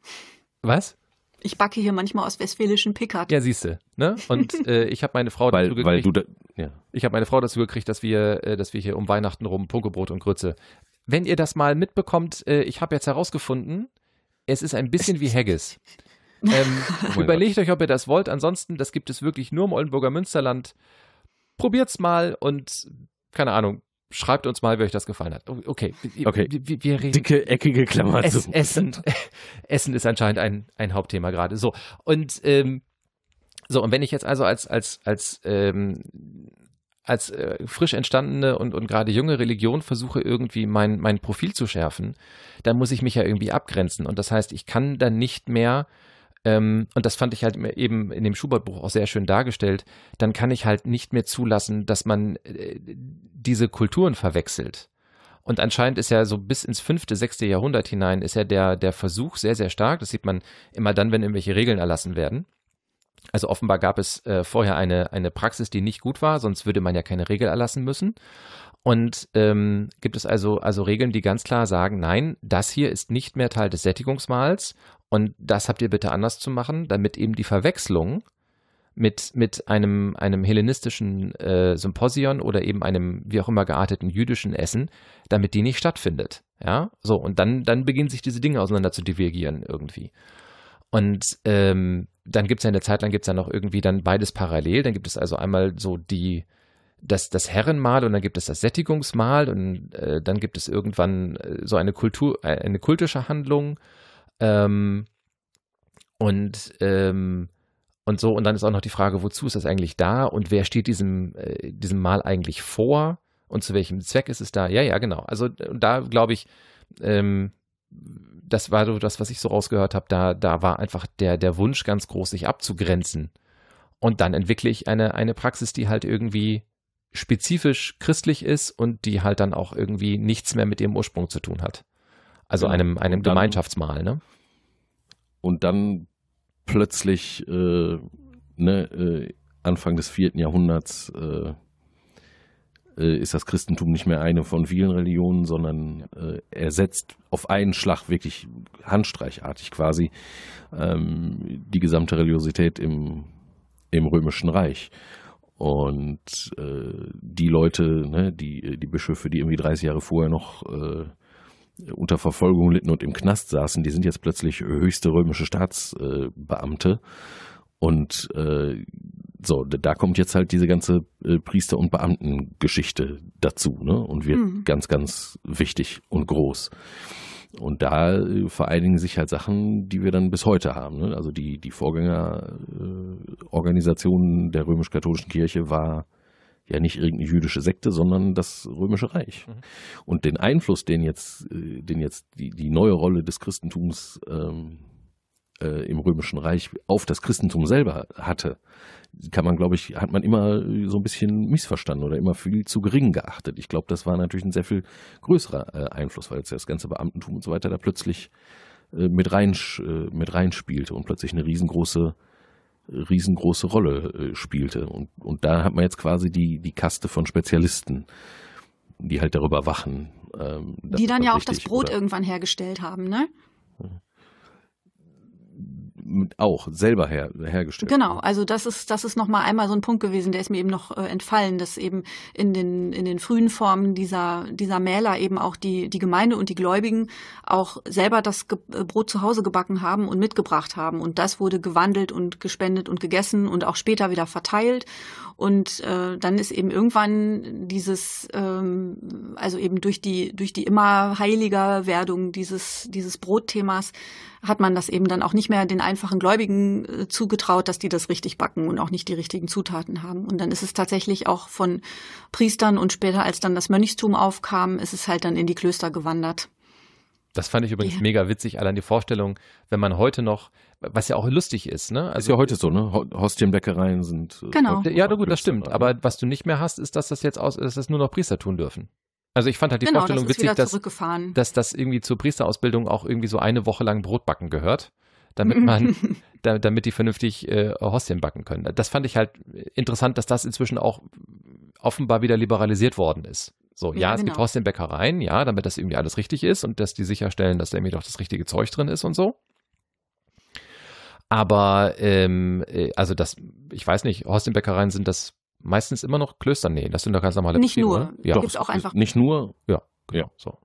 was? Ich backe hier manchmal ostwestfälischen Pickard. Ja, siehste, ne? Und äh, ich habe meine Frau Weil, dazu weil gekriegt, du da, ja. ich habe meine Frau dazu gekriegt, dass wir, äh, dass wir hier um Weihnachten rum Punkebrot und Grütze. Wenn ihr das mal mitbekommt, äh, ich habe jetzt herausgefunden, es ist ein bisschen wie Haggis. Ähm, mein überlegt euch, ob ihr das wollt. Ansonsten, das gibt es wirklich nur im Oldenburger Münsterland. Probiert's mal und keine Ahnung, schreibt uns mal, wie euch das gefallen hat. Okay, wir- Okay. wir, wir reden. Dicke, eckige Klammer Es, zu. Essen, Essen ist anscheinend ein, ein Hauptthema gerade. So, und ähm, so, und wenn ich jetzt also als, als, als, ähm, als äh, frisch entstandene und, und gerade junge Religion versuche, irgendwie mein, mein Profil zu schärfen, dann muss ich mich ja irgendwie abgrenzen. Und das heißt, ich kann dann nicht mehr, ähm, und das fand ich halt eben in dem Schubert-Buch auch sehr schön dargestellt, dann kann ich halt nicht mehr zulassen, dass man äh, diese Kulturen verwechselt. Und anscheinend ist ja so bis ins fünfte, sechste Jahrhundert hinein ist ja der, der Versuch sehr, sehr stark. Das sieht man immer dann, wenn irgendwelche Regeln erlassen werden. Also offenbar gab es äh, vorher eine, eine Praxis, die nicht gut war, sonst würde man ja keine Regel erlassen müssen. Und ähm, gibt es also, also Regeln, die ganz klar sagen, nein, das hier ist nicht mehr Teil des Sättigungsmahls und das habt ihr bitte anders zu machen, damit eben die Verwechslung mit, mit einem, einem hellenistischen äh, Symposion oder eben einem wie auch immer gearteten jüdischen Essen, damit die nicht stattfindet. Ja, so, und dann, dann beginnen sich diese Dinge auseinander zu divergieren irgendwie. Und ähm, dann gibt es ja eine Zeit lang gibt es ja noch irgendwie dann beides parallel. Dann gibt es also einmal so die, das, das Herrenmahl und dann gibt es das Sättigungsmahl und äh, dann gibt es irgendwann äh, so eine Kultur, äh, eine kultische Handlung. Ähm, und ähm, und so, und dann ist auch noch die Frage, wozu ist das eigentlich da und wer steht diesem, äh, diesem Mal eigentlich vor und zu welchem Zweck ist es da? Ja, ja, genau. Also da glaube ich, ähm, das war so das, was ich so rausgehört habe, da, da war einfach der, der Wunsch ganz groß, sich abzugrenzen. Und dann entwickle ich eine, eine Praxis, die halt irgendwie spezifisch christlich ist und die halt dann auch irgendwie nichts mehr mit ihrem Ursprung zu tun hat. Also Genau. einem, einem Und dann- Gemeinschaftsmahl, ne? Und dann plötzlich, äh, ne, äh, Anfang des vierten Jahrhunderts, äh, äh, ist das Christentum nicht mehr eine von vielen Religionen, sondern äh, ersetzt auf einen Schlag wirklich handstreichartig quasi ähm, die gesamte Religiosität im, im Römischen Reich. Und äh, die Leute, ne, die, die Bischöfe, die irgendwie 30 Jahre vorher noch äh, unter Verfolgung litten und im Knast saßen, die sind jetzt plötzlich höchste römische Staatsbeamte. Und äh, so, da kommt jetzt halt diese ganze äh, Priester- und Beamtengeschichte dazu, ne? Und wird Mhm. ganz, ganz wichtig und groß. Und da äh, vereinigen sich halt Sachen, die wir dann bis heute haben. Ne? Also die, die Vorgängerorganisation der römisch-katholischen Kirche war ja nicht irgendeine jüdische Sekte, sondern das römische Reich. Mhm. Und den Einfluss, den jetzt, äh, den jetzt die, die neue Rolle des Christentums ähm, äh, im römischen Reich auf das Christentum selber hatte, kann man, glaube ich, hat man immer äh, so ein bisschen missverstanden oder immer viel zu gering geachtet. Ich glaube, das war natürlich ein sehr viel größerer äh, Einfluss, weil jetzt das ganze Beamtentum und so weiter da plötzlich äh, mit, rein, äh, mit reinspielte und plötzlich eine riesengroße riesengroße Rolle spielte. Und, und da hat man jetzt quasi die, die Kaste von Spezialisten, die halt darüber wachen. Ähm, Die dann ja auch das. Brot Oder irgendwann hergestellt haben, ne? Auch selber her, hergestellt. Genau, also das ist das ist noch mal einmal so ein Punkt gewesen, der ist mir eben noch äh, entfallen, dass eben in den in den frühen Formen dieser dieser Mähler eben auch die die Gemeinde und die Gläubigen auch selber das Ge äh, Brot zu Hause gebacken haben und mitgebracht haben und das wurde gewandelt und gespendet und gegessen und auch später wieder verteilt und äh, dann ist eben irgendwann dieses ähm, also eben durch die durch die immer heiliger Werdung dieses dieses Brotthemas hat man das eben dann auch nicht mehr den einfachen Gläubigen äh, zugetraut, dass die das richtig backen und auch nicht die richtigen Zutaten haben. Und dann ist es tatsächlich auch von Priestern und später, als dann das Mönchstum aufkam, ist es halt dann in die Klöster gewandert. Das fand ich übrigens ja. mega witzig, allein die Vorstellung, wenn man heute noch, was ja auch lustig ist, ne? Also ist ja heute so, ne? Hostienbäckereien sind. Äh, genau. Ja, gut, das stimmt. Aber was du nicht mehr hast, ist, dass das jetzt aus, dass das nur noch Priester tun dürfen. Also ich fand halt die genau, Vorstellung das witzig, dass, dass das irgendwie zur Priesterausbildung auch irgendwie so eine Woche lang Brotbacken gehört, damit man, da, damit die vernünftig äh, Hostien backen können. Das fand ich halt interessant, dass das inzwischen auch offenbar wieder liberalisiert worden ist. So, ja, ja es genau. gibt Hostienbäckereien, ja, damit das irgendwie alles richtig ist und dass die sicherstellen, dass da irgendwie doch das richtige Zeug drin ist und so. Aber, ähm, äh, also das, ich weiß nicht, Hostienbäckereien sind das meistens immer noch Klöster? Nee, das sind doch ganz normale Nicht Betriebe, nur, oder? ja. Gibt's auch einfach. Nicht nur, ja, ja, so.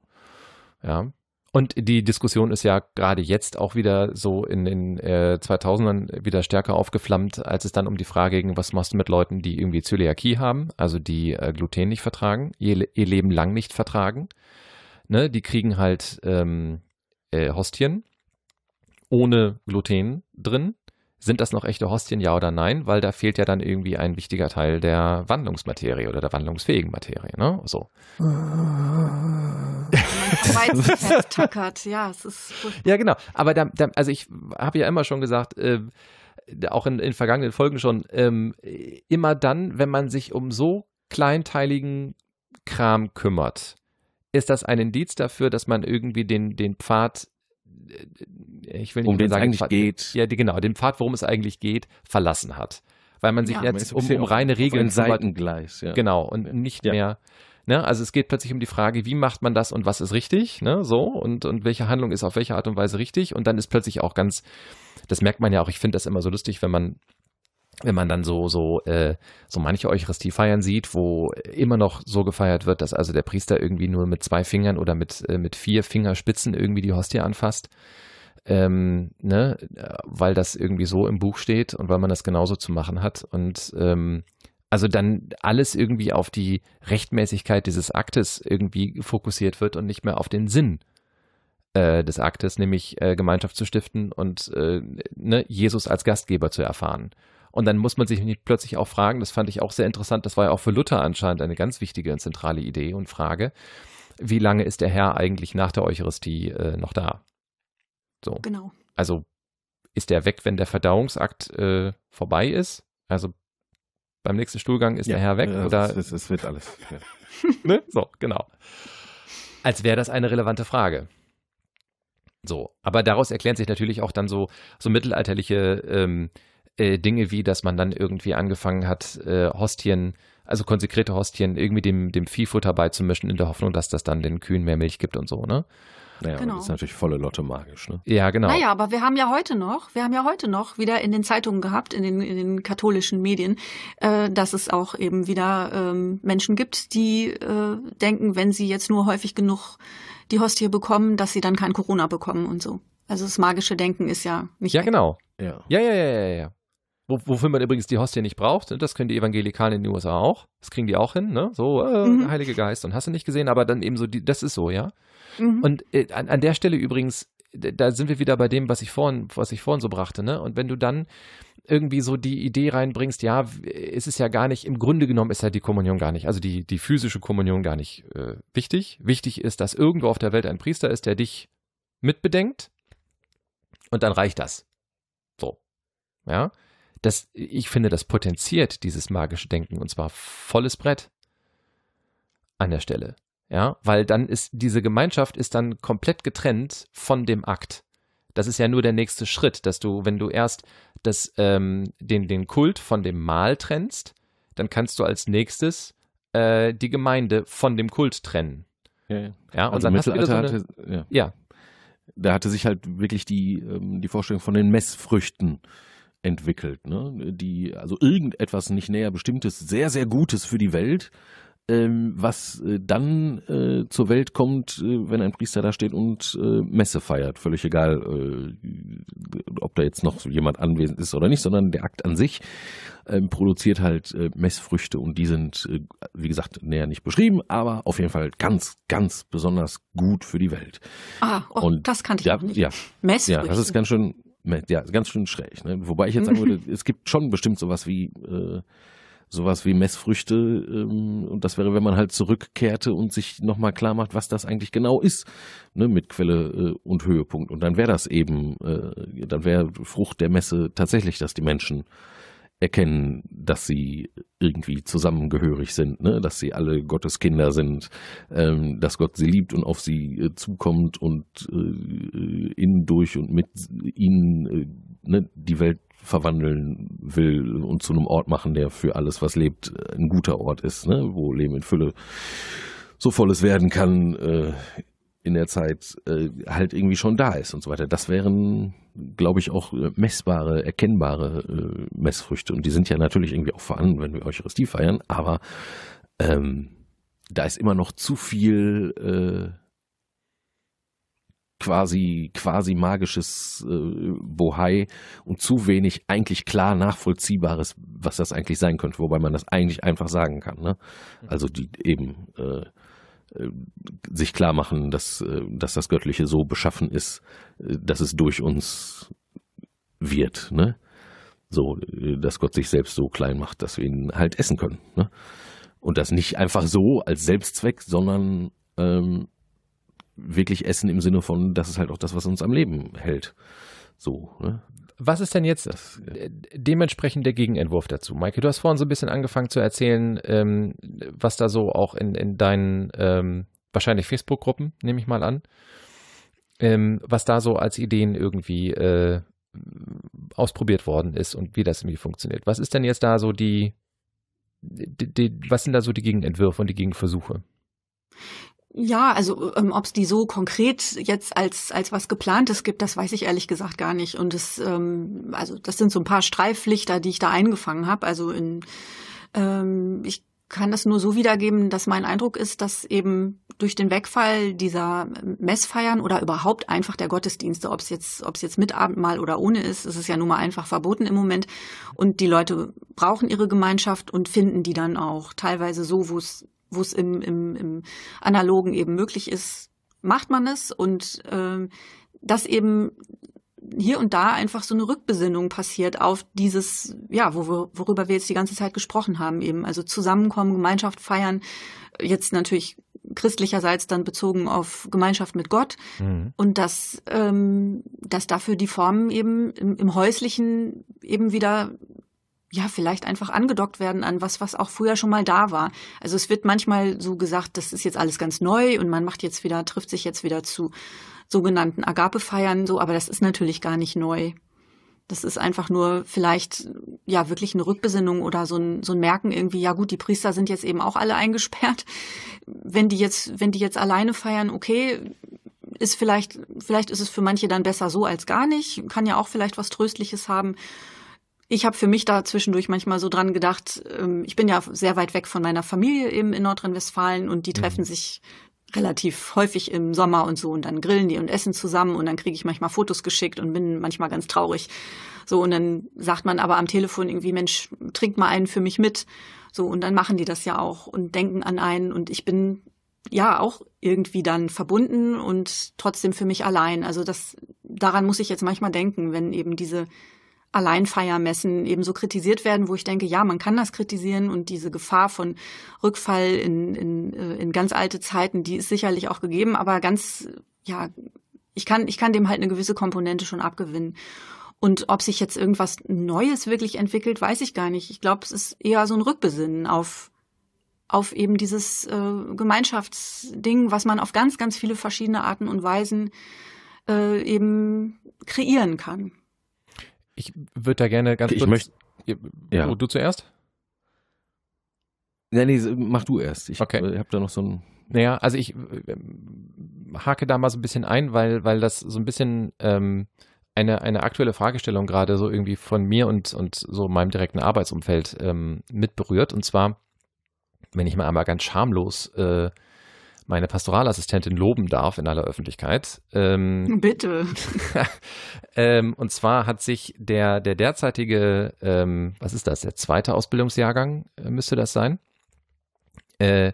Ja. Und die Diskussion ist ja gerade jetzt auch wieder so in den äh, 2000ern wieder stärker aufgeflammt, als es dann um die Frage ging, was machst du mit Leuten, die irgendwie Zöliakie haben, also die äh, Gluten nicht vertragen, ihr, ihr Leben lang nicht vertragen. Ne, die kriegen halt ähm, äh, Hostien ohne Gluten drin sind das noch echte Hostien, ja oder nein? Weil da fehlt ja dann irgendwie ein wichtiger Teil der Wandlungsmaterie oder der wandlungsfähigen Materie, ne? So. ja, es ist. Ja, genau. Aber da, da also ich habe ja immer schon gesagt, äh, auch in, in vergangenen Folgen schon, ähm, immer dann, wenn man sich um so kleinteiligen Kram kümmert, ist das ein Indiz dafür, dass man irgendwie den, den Pfad ich will nicht um den sagen, es eigentlich Pfad, geht. Ja, genau, den Pfad, worum es eigentlich geht, verlassen hat. Weil man sich ja, jetzt um, um reine Regeln Seitengleis, ja. Genau, und nicht ja. mehr. Ne, also es geht plötzlich um die Frage, wie macht man das und was ist richtig, ne, so und, und welche Handlung ist auf welche Art und Weise richtig und dann ist plötzlich auch ganz, das merkt man ja auch, ich finde das immer so lustig, wenn man wenn man dann so so äh, so manche Eucharistie feiern sieht, wo immer noch so gefeiert wird, dass also der Priester irgendwie nur mit zwei Fingern oder mit äh, mit vier Fingerspitzen irgendwie die Hostie anfasst, ähm, ne, weil das irgendwie so im Buch steht und weil man das genauso zu machen hat und ähm, also dann alles irgendwie auf die Rechtmäßigkeit dieses Aktes irgendwie fokussiert wird und nicht mehr auf den Sinn äh, des Aktes, nämlich äh, Gemeinschaft zu stiften und äh, ne, Jesus als Gastgeber zu erfahren. Und dann muss man sich plötzlich auch fragen, das fand ich auch sehr interessant, das war ja auch für Luther anscheinend eine ganz wichtige und zentrale Idee und Frage, wie lange ist der Herr eigentlich nach der Eucharistie äh, noch da? So. Genau. Also ist der weg, wenn der Verdauungsakt äh, vorbei ist? Also beim nächsten Stuhlgang ist ja, der Herr weg? Ja, oder? Es, es wird alles. Ja. ne? So, genau. Als wäre das eine relevante Frage. So, aber daraus erklären sich natürlich auch dann so, so mittelalterliche ähm, äh, Dinge wie, dass man dann irgendwie angefangen hat, äh, Hostien, also konsekrierte Hostien, irgendwie dem, dem Viehfutter beizumischen, in der Hoffnung, dass das dann den Kühen mehr Milch gibt und so, ne? Naja, genau. das ist natürlich volle Lotte magisch, ne? Ja, genau. Naja, aber wir haben ja heute noch, wir haben ja heute noch wieder in den Zeitungen gehabt, in den, in den katholischen Medien, äh, dass es auch eben wieder ähm, Menschen gibt, die äh, denken, wenn sie jetzt nur häufig genug die Hostie bekommen, dass sie dann kein Corona bekommen und so. Also das magische Denken ist ja nicht. Ja, weg. genau. Ja. ja, ja, ja, ja, ja. Wo, wofür man übrigens die Hostie nicht braucht. Ne? Das können die Evangelikalen in den USA auch. Das kriegen die auch hin, ne? So, äh, mhm. Heilige Geist und hast du nicht gesehen, aber dann eben so, die, das ist so, ja. Mhm. Und äh, an, an der Stelle übrigens, da sind wir wieder bei dem, was ich vorhin, was ich vorhin so brachte, ne? Und wenn du dann irgendwie so die Idee reinbringst, ja, ist es ja gar nicht, im Grunde genommen ist ja die Kommunion gar nicht, also die, die physische Kommunion gar nicht äh, wichtig. Wichtig ist, dass irgendwo auf der Welt ein Priester ist, der dich mitbedenkt und dann reicht das. So. Ja das, ich finde, das potenziert dieses magische Denken und zwar volles Brett an der Stelle. Ja, weil dann ist diese Gemeinschaft ist dann komplett getrennt von dem Akt. Das ist ja nur der nächste Schritt, dass du, wenn du erst das, ähm, den, den Kult von dem Mahl trennst, dann kannst du als nächstes äh, die Gemeinde von dem Kult trennen. Ja, ja. ja und also dann hast du so eine, hatte, ja. ja. Da hatte sich halt wirklich die, ähm, die Vorstellung von den Messfrüchten entwickelt, ne? die also irgendetwas nicht näher bestimmtes, sehr, sehr Gutes für die Welt ähm, was äh, dann äh, zur Welt kommt, äh, wenn ein Priester da steht und äh, Messe feiert. Völlig egal, äh, ob da jetzt noch jemand anwesend ist oder nicht, sondern der Akt an sich ähm, produziert halt äh, Messfrüchte und die sind, wie gesagt, näher nicht beschrieben, aber auf jeden Fall ganz, ganz besonders gut für die Welt. Ah, oh, und das kannte ich ja, auch nicht. Ja, Messfrüchte. ja, das ist ganz schön, ja, ganz schön schräg. Ne? Wobei ich jetzt sagen würde, es gibt schon bestimmt sowas wie sowas wie Messfrüchte ähm, und das wäre, wenn man halt zurückkehrte und sich nochmal klar macht, was das eigentlich genau ist, ne, mit Quelle äh, und Höhepunkt. Und dann wäre das eben, äh, dann wäre Frucht der Messe tatsächlich, dass die Menschen erkennen, dass sie irgendwie zusammengehörig sind, ne? dass sie alle Gottes Kinder sind, ähm, dass Gott sie liebt und auf sie äh, zukommt und äh, in, durch und mit ihnen äh, ne, die Welt verwandeln will und zu einem Ort machen, der für alles, was lebt, ein guter Ort ist, ne? wo Leben in Fülle so volles werden kann äh, in der Zeit äh, halt irgendwie schon da ist und so weiter. Das wären, glaube ich, auch messbare, erkennbare äh, Messfrüchte. Und die sind ja natürlich irgendwie auch vorhanden, wenn wir Eucharistie feiern, aber ähm, da ist immer noch zu viel äh, quasi, quasi magisches äh, Bohai und zu wenig eigentlich klar nachvollziehbares, was das eigentlich sein könnte, wobei man das eigentlich einfach sagen kann. Ne? Also die eben äh, äh, sich klar machen, dass, äh, dass das Göttliche so beschaffen ist, äh, dass es durch uns wird. Ne? So, dass Gott sich selbst so klein macht, dass wir ihn halt essen können. Ne? Und das nicht einfach so als Selbstzweck, sondern ähm, wirklich essen im Sinne von, das ist halt auch das, was uns am Leben hält. So, ne? Was ist denn jetzt das, dementsprechend der Gegenentwurf dazu? Maike, du hast vorhin so ein bisschen angefangen zu erzählen, ähm, was da so auch in, in deinen ähm, wahrscheinlich Facebook-Gruppen, nehme ich mal an, ähm, was da so als Ideen irgendwie äh, ausprobiert worden ist und wie das irgendwie funktioniert. Was ist denn jetzt da so die, die, die was sind da so die Gegenentwürfe und die Gegenversuche? Ja, also ähm, ob es die so konkret jetzt als als was geplantes gibt, das weiß ich ehrlich gesagt gar nicht. Und es, ähm, also das sind so ein paar Streiflichter, die ich da eingefangen habe. Also in, ähm, ich kann das nur so wiedergeben, dass mein Eindruck ist, dass eben durch den Wegfall dieser Messfeiern oder überhaupt einfach der Gottesdienste, ob es jetzt, ob es jetzt mit Abendmahl oder ohne ist, ist es ja nun mal einfach verboten im Moment. Und die Leute brauchen ihre Gemeinschaft und finden die dann auch teilweise so, wo es wo es im, im, im Analogen eben möglich ist, macht man es und äh, dass eben hier und da einfach so eine Rückbesinnung passiert auf dieses, ja, worüber wir jetzt die ganze Zeit gesprochen haben, eben. Also Zusammenkommen, Gemeinschaft feiern, jetzt natürlich christlicherseits dann bezogen auf Gemeinschaft mit Gott mhm. und dass, ähm, dass dafür die Formen eben im, im Häuslichen eben wieder ja, vielleicht einfach angedockt werden an was, was auch früher schon mal da war. Also es wird manchmal so gesagt, das ist jetzt alles ganz neu und man macht jetzt wieder, trifft sich jetzt wieder zu sogenannten Agape-Feiern, so, aber das ist natürlich gar nicht neu. Das ist einfach nur vielleicht, ja, wirklich eine Rückbesinnung oder so ein, so ein Merken irgendwie, ja gut, die Priester sind jetzt eben auch alle eingesperrt. Wenn die jetzt, wenn die jetzt alleine feiern, okay, ist vielleicht, vielleicht ist es für manche dann besser so als gar nicht, kann ja auch vielleicht was Tröstliches haben. Ich habe für mich da zwischendurch manchmal so dran gedacht, ähm, ich bin ja sehr weit weg von meiner Familie eben in Nordrhein-Westfalen und die treffen mhm. sich relativ häufig im Sommer und so und dann grillen die und essen zusammen und dann kriege ich manchmal Fotos geschickt und bin manchmal ganz traurig. So und dann sagt man aber am Telefon irgendwie, Mensch, trink mal einen für mich mit. So und dann machen die das ja auch und denken an einen und ich bin ja auch irgendwie dann verbunden und trotzdem für mich allein. Also das daran muss ich jetzt manchmal denken, wenn eben diese Alleinfeiermessen eben so kritisiert werden, wo ich denke, ja, man kann das kritisieren und diese Gefahr von Rückfall in, in, äh, in ganz alte Zeiten, die ist sicherlich auch gegeben, aber ganz, ja, ich kann, ich kann dem halt eine gewisse Komponente schon abgewinnen. Und ob sich jetzt irgendwas Neues wirklich entwickelt, weiß ich gar nicht. Ich glaube, es ist eher so ein Rückbesinnen auf, auf eben dieses äh, Gemeinschaftsding, was man auf ganz, ganz viele verschiedene Arten und Weisen äh, eben kreieren kann. Ich würde da gerne ganz ich kurz. Möchte, ja. Oh, du zuerst? Ja, nee, mach du erst. Ich okay. habe da noch so ein. Naja, also ich äh, hake da mal so ein bisschen ein, weil, weil das so ein bisschen ähm, eine, eine aktuelle Fragestellung gerade so irgendwie von mir und, und so meinem direkten Arbeitsumfeld ähm, mitberührt. Und zwar wenn ich mal einmal ganz schamlos äh, meine Pastoralassistentin loben darf in aller Öffentlichkeit. Ähm, Bitte. ähm, und zwar hat sich der, der derzeitige, ähm, was ist das, der zweite Ausbildungsjahrgang äh, müsste das sein? Äh,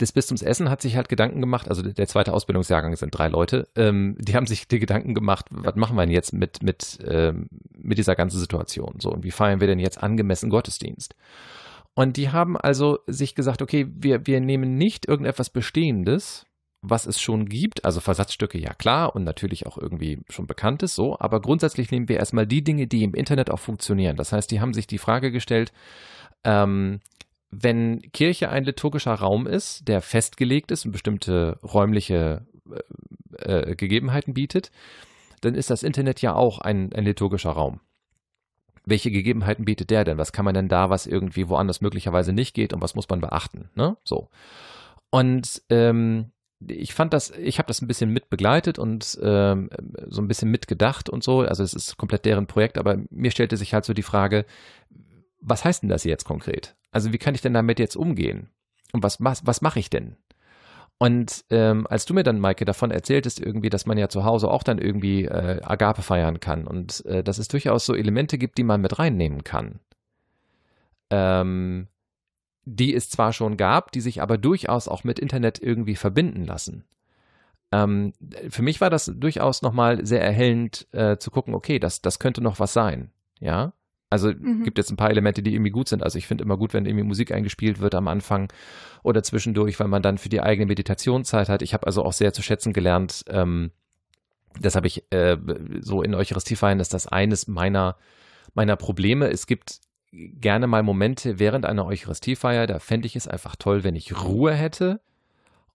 des Bistums Essen hat sich halt Gedanken gemacht, also der zweite Ausbildungsjahrgang sind drei Leute, ähm, die haben sich die Gedanken gemacht, was machen wir denn jetzt mit, mit, ähm, mit dieser ganzen Situation? So, und wie feiern wir denn jetzt angemessen Gottesdienst? Und die haben also sich gesagt, okay, wir, wir nehmen nicht irgendetwas Bestehendes, was es schon gibt, also Versatzstücke, ja klar, und natürlich auch irgendwie schon bekanntes, so, aber grundsätzlich nehmen wir erstmal die Dinge, die im Internet auch funktionieren. Das heißt, die haben sich die Frage gestellt, ähm, wenn Kirche ein liturgischer Raum ist, der festgelegt ist und bestimmte räumliche äh, äh, Gegebenheiten bietet, dann ist das Internet ja auch ein, ein liturgischer Raum welche Gegebenheiten bietet der denn? Was kann man denn da, was irgendwie woanders möglicherweise nicht geht und was muss man beachten? Ne? So. Und ähm, ich fand das, ich habe das ein bisschen mit begleitet und ähm, so ein bisschen mitgedacht und so. Also es ist komplett deren Projekt, aber mir stellte sich halt so die Frage, was heißt denn das jetzt konkret? Also wie kann ich denn damit jetzt umgehen? Und was, was, was mache ich denn? Und ähm, als du mir dann, Maike, davon erzähltest, irgendwie, dass man ja zu Hause auch dann irgendwie äh, Agape feiern kann und äh, dass es durchaus so Elemente gibt, die man mit reinnehmen kann, ähm, die es zwar schon gab, die sich aber durchaus auch mit Internet irgendwie verbinden lassen. Ähm, für mich war das durchaus nochmal sehr erhellend äh, zu gucken, okay, das, das könnte noch was sein. Ja, also mhm. gibt jetzt ein paar Elemente, die irgendwie gut sind. Also ich finde immer gut, wenn irgendwie Musik eingespielt wird am Anfang oder zwischendurch, weil man dann für die eigene Meditation Zeit hat. Ich habe also auch sehr zu schätzen gelernt, ähm, das habe ich äh, so in Eucharistiefeiern, ist das eines meiner, meiner Probleme. Es gibt gerne mal Momente während einer Eucharistiefeier, da fände ich es einfach toll, wenn ich Ruhe hätte,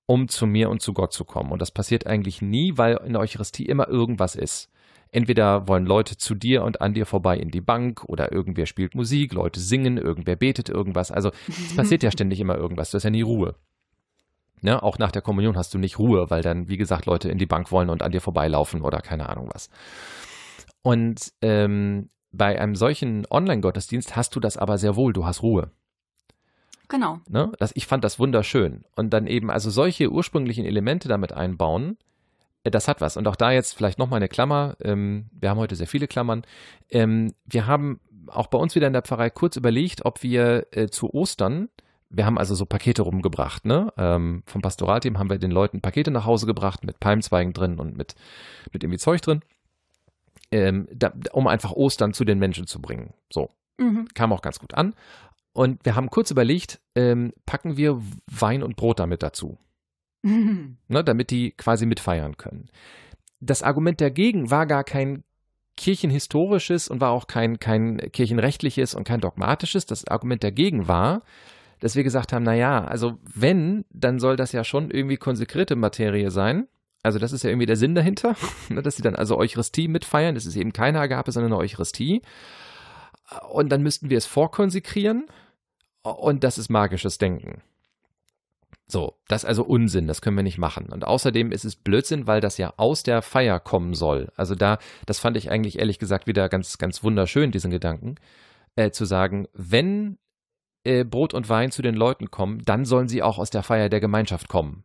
um zu mir und zu Gott zu kommen. Und das passiert eigentlich nie, weil in der Eucharistie immer irgendwas ist. Entweder wollen Leute zu dir und an dir vorbei in die Bank oder irgendwer spielt Musik, Leute singen, irgendwer betet irgendwas. Also es passiert ja ständig immer irgendwas. Du hast ja nie Ruhe. Ne? Auch nach der Kommunion hast du nicht Ruhe, weil dann, wie gesagt, Leute in die Bank wollen und an dir vorbeilaufen oder keine Ahnung was. Und ähm, bei einem solchen Online-Gottesdienst hast du das aber sehr wohl, du hast Ruhe. Genau. Ne? Das, ich fand das wunderschön. Und dann eben also solche ursprünglichen Elemente damit einbauen, das hat was. Und auch da jetzt vielleicht nochmal eine Klammer. Ähm, wir haben heute sehr viele Klammern. Ähm, wir haben auch bei uns wieder in der Pfarrei kurz überlegt, ob wir äh, zu Ostern, wir haben also so Pakete rumgebracht, ne? Ähm, vom Pastoralteam haben wir den Leuten Pakete nach Hause gebracht mit Palmzweigen drin und mit, mit irgendwie Zeug drin, ähm, da, um einfach Ostern zu den Menschen zu bringen. So. Mhm. Kam auch ganz gut an. Und wir haben kurz überlegt, ähm, packen wir Wein und Brot damit dazu. Mhm. Ne, damit die quasi mitfeiern können. Das Argument dagegen war gar kein kirchenhistorisches und war auch kein, kein kirchenrechtliches und kein dogmatisches. Das Argument dagegen war, dass wir gesagt haben, na ja, also wenn, dann soll das ja schon irgendwie konsekrierte Materie sein. Also das ist ja irgendwie der Sinn dahinter, ne, dass sie dann also Eucharistie mitfeiern. Das ist eben keine Agape, sondern eine Eucharistie. Und dann müssten wir es vorkonsekrieren. Und das ist magisches Denken. So, das ist also Unsinn, das können wir nicht machen. Und außerdem ist es Blödsinn, weil das ja aus der Feier kommen soll. Also da, das fand ich eigentlich ehrlich gesagt wieder ganz, ganz wunderschön, diesen Gedanken, äh, zu sagen, wenn äh, Brot und Wein zu den Leuten kommen, dann sollen sie auch aus der Feier der Gemeinschaft kommen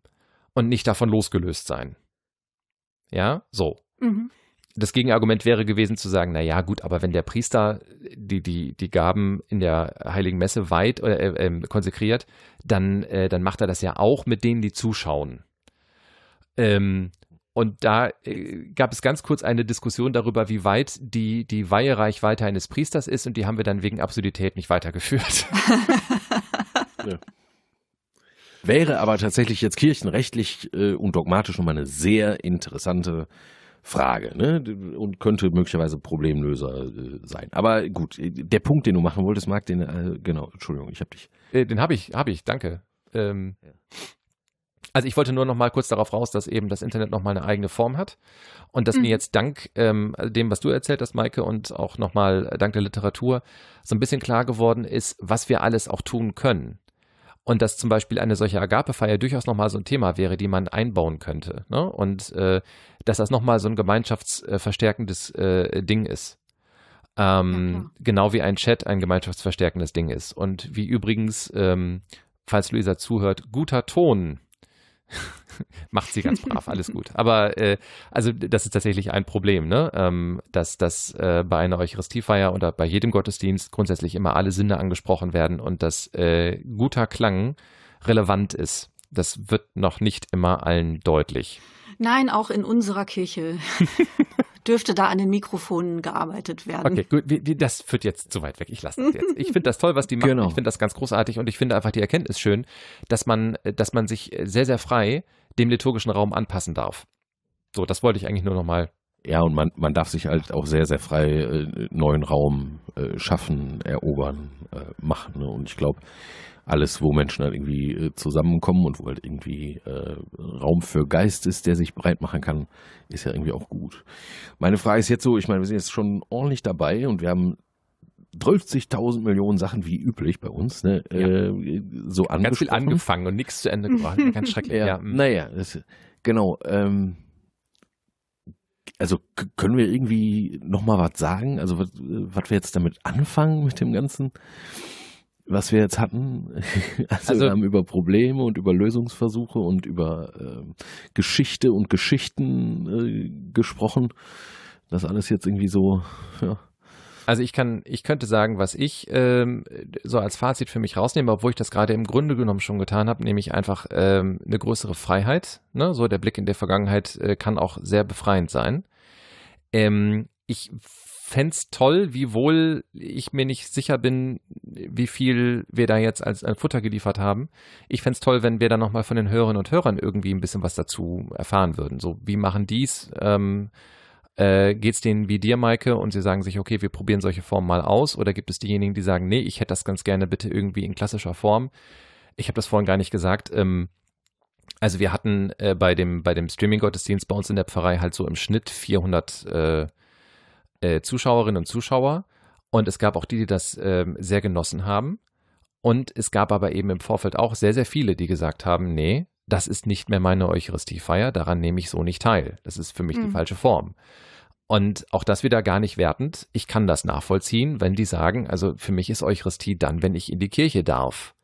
und nicht davon losgelöst sein. Ja, so. Mhm das Gegenargument wäre gewesen zu sagen, na ja, gut, aber wenn der Priester die, die, die Gaben in der Heiligen Messe weit äh, äh, konsekriert, dann, äh, dann macht er das ja auch mit denen, die zuschauen. Ähm, und da äh, gab es ganz kurz eine Diskussion darüber, wie weit die, die Weihereichweite eines Priesters ist, und die haben wir dann wegen Absurdität nicht weitergeführt. ja. Wäre aber tatsächlich jetzt kirchenrechtlich äh, und dogmatisch nochmal eine sehr interessante Frage ne? und könnte möglicherweise Problemlöser äh, sein. Aber gut, der Punkt, den du machen wolltest, Marc, den, äh, genau, Entschuldigung, ich habe dich. Äh, den habe ich, habe ich, danke. Ähm, ja. Also ich wollte nur noch mal kurz darauf raus, dass eben das Internet noch mal eine eigene Form hat und dass mhm. mir jetzt dank ähm, dem, was du erzählt hast, Maike, und auch noch mal dank der Literatur so ein bisschen klar geworden ist, was wir alles auch tun können. Und dass zum Beispiel eine solche Agape-Feier durchaus nochmal so ein Thema wäre, die man einbauen könnte. Ne? Und äh, dass das nochmal so ein gemeinschaftsverstärkendes äh, Ding ist. Ähm, ja, genau wie ein Chat ein gemeinschaftsverstärkendes Ding ist. Und wie übrigens ähm, falls Luisa zuhört, guter Ton. Macht sie ganz brav, alles gut. Aber äh, also das ist tatsächlich ein Problem, ne? Ähm, dass, dass äh, bei einer Eucharistiefeier oder bei jedem Gottesdienst grundsätzlich immer alle Sinne angesprochen werden und dass äh, guter Klang relevant ist. Das wird noch nicht immer allen deutlich. Nein, auch in unserer Kirche dürfte da an den Mikrofonen gearbeitet werden. Okay, gut, das führt jetzt zu weit weg. Ich lasse das jetzt. Ich finde das toll, was die machen. Genau. Ich finde das ganz großartig und ich finde einfach die Erkenntnis schön, dass man, dass man sich sehr, sehr frei dem liturgischen Raum anpassen darf. So, das wollte ich eigentlich nur nochmal ja, und man, man darf sich halt auch sehr, sehr frei äh, neuen Raum äh, schaffen, erobern, äh, machen. Ne? Und ich glaube, alles, wo Menschen halt irgendwie äh, zusammenkommen und wo halt irgendwie äh, Raum für Geist ist, der sich breit machen kann, ist ja irgendwie auch gut. Meine Frage ist jetzt so, ich meine, wir sind jetzt schon ordentlich dabei und wir haben 30.000 Millionen Sachen wie üblich bei uns, ne, ja. äh, so Ganz viel angefangen und nichts zu Ende gebracht. Ganz schrecklich. ja, ja. Mm. Naja, das, genau. Ähm, also können wir irgendwie noch mal was sagen? Also was, was wir jetzt damit anfangen mit dem Ganzen? Was wir jetzt hatten. Also, also, wir haben über Probleme und über Lösungsversuche und über äh, Geschichte und Geschichten äh, gesprochen. Das alles jetzt irgendwie so, ja. Also ich kann, ich könnte sagen, was ich ähm, so als Fazit für mich rausnehme, obwohl ich das gerade im Grunde genommen schon getan habe, nämlich einfach ähm, eine größere Freiheit. Ne? So der Blick in der Vergangenheit äh, kann auch sehr befreiend sein. Ähm, ich fände es toll, wiewohl ich mir nicht sicher bin, wie viel wir da jetzt als, als Futter geliefert haben. Ich fände es toll, wenn wir dann nochmal von den Hörerinnen und Hörern irgendwie ein bisschen was dazu erfahren würden. So, wie machen die's? Ähm, äh, Geht es denen wie dir, Maike, und sie sagen sich, okay, wir probieren solche Formen mal aus? Oder gibt es diejenigen, die sagen, nee, ich hätte das ganz gerne bitte irgendwie in klassischer Form? Ich habe das vorhin gar nicht gesagt. Ähm, also wir hatten äh, bei dem, bei dem Streaming-Gottesdienst bei uns in der Pfarrei halt so im Schnitt 400 äh, äh, Zuschauerinnen und Zuschauer und es gab auch die, die das äh, sehr genossen haben. Und es gab aber eben im Vorfeld auch sehr, sehr viele, die gesagt haben, nee, das ist nicht mehr meine Eucharistiefeier, daran nehme ich so nicht teil. Das ist für mich mhm. die falsche Form. Und auch das wieder gar nicht wertend. Ich kann das nachvollziehen, wenn die sagen, also für mich ist Eucharistie dann, wenn ich in die Kirche darf.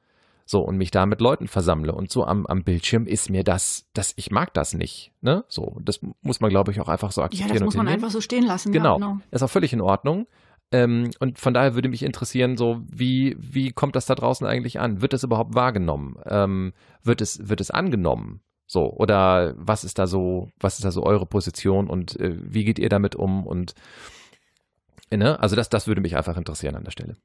So, und mich da mit Leuten versammle. Und so am, am Bildschirm ist mir das, das, ich mag das nicht. Ne? So, das muss man, glaube ich, auch einfach so akzeptieren. Ja, das muss man einfach so stehen lassen. Genau. Ja, genau. Ist auch völlig in Ordnung. Ähm, und von daher würde mich interessieren, so wie, wie kommt das da draußen eigentlich an? Wird das überhaupt wahrgenommen? Ähm, wird es, wird es angenommen? So, oder was ist da so, was ist da so eure Position und äh, wie geht ihr damit um? Und ne? also das, das würde mich einfach interessieren an der Stelle.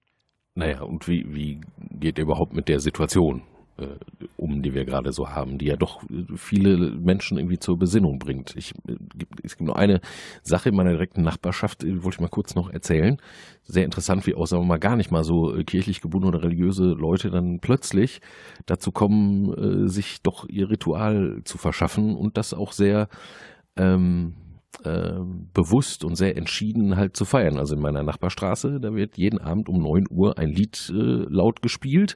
Naja, und wie, wie geht ihr überhaupt mit der Situation äh, um, die wir gerade so haben, die ja doch viele Menschen irgendwie zur Besinnung bringt? Ich, äh, es gibt nur eine Sache in meiner direkten Nachbarschaft, die wollte ich mal kurz noch erzählen. Sehr interessant, wie auch, sagen wir mal, gar nicht mal so äh, kirchlich gebundene oder religiöse Leute dann plötzlich dazu kommen, äh, sich doch ihr Ritual zu verschaffen und das auch sehr ähm, äh, bewusst und sehr entschieden halt zu feiern. Also in meiner Nachbarstraße, da wird jeden Abend um 9 Uhr ein Lied äh, laut gespielt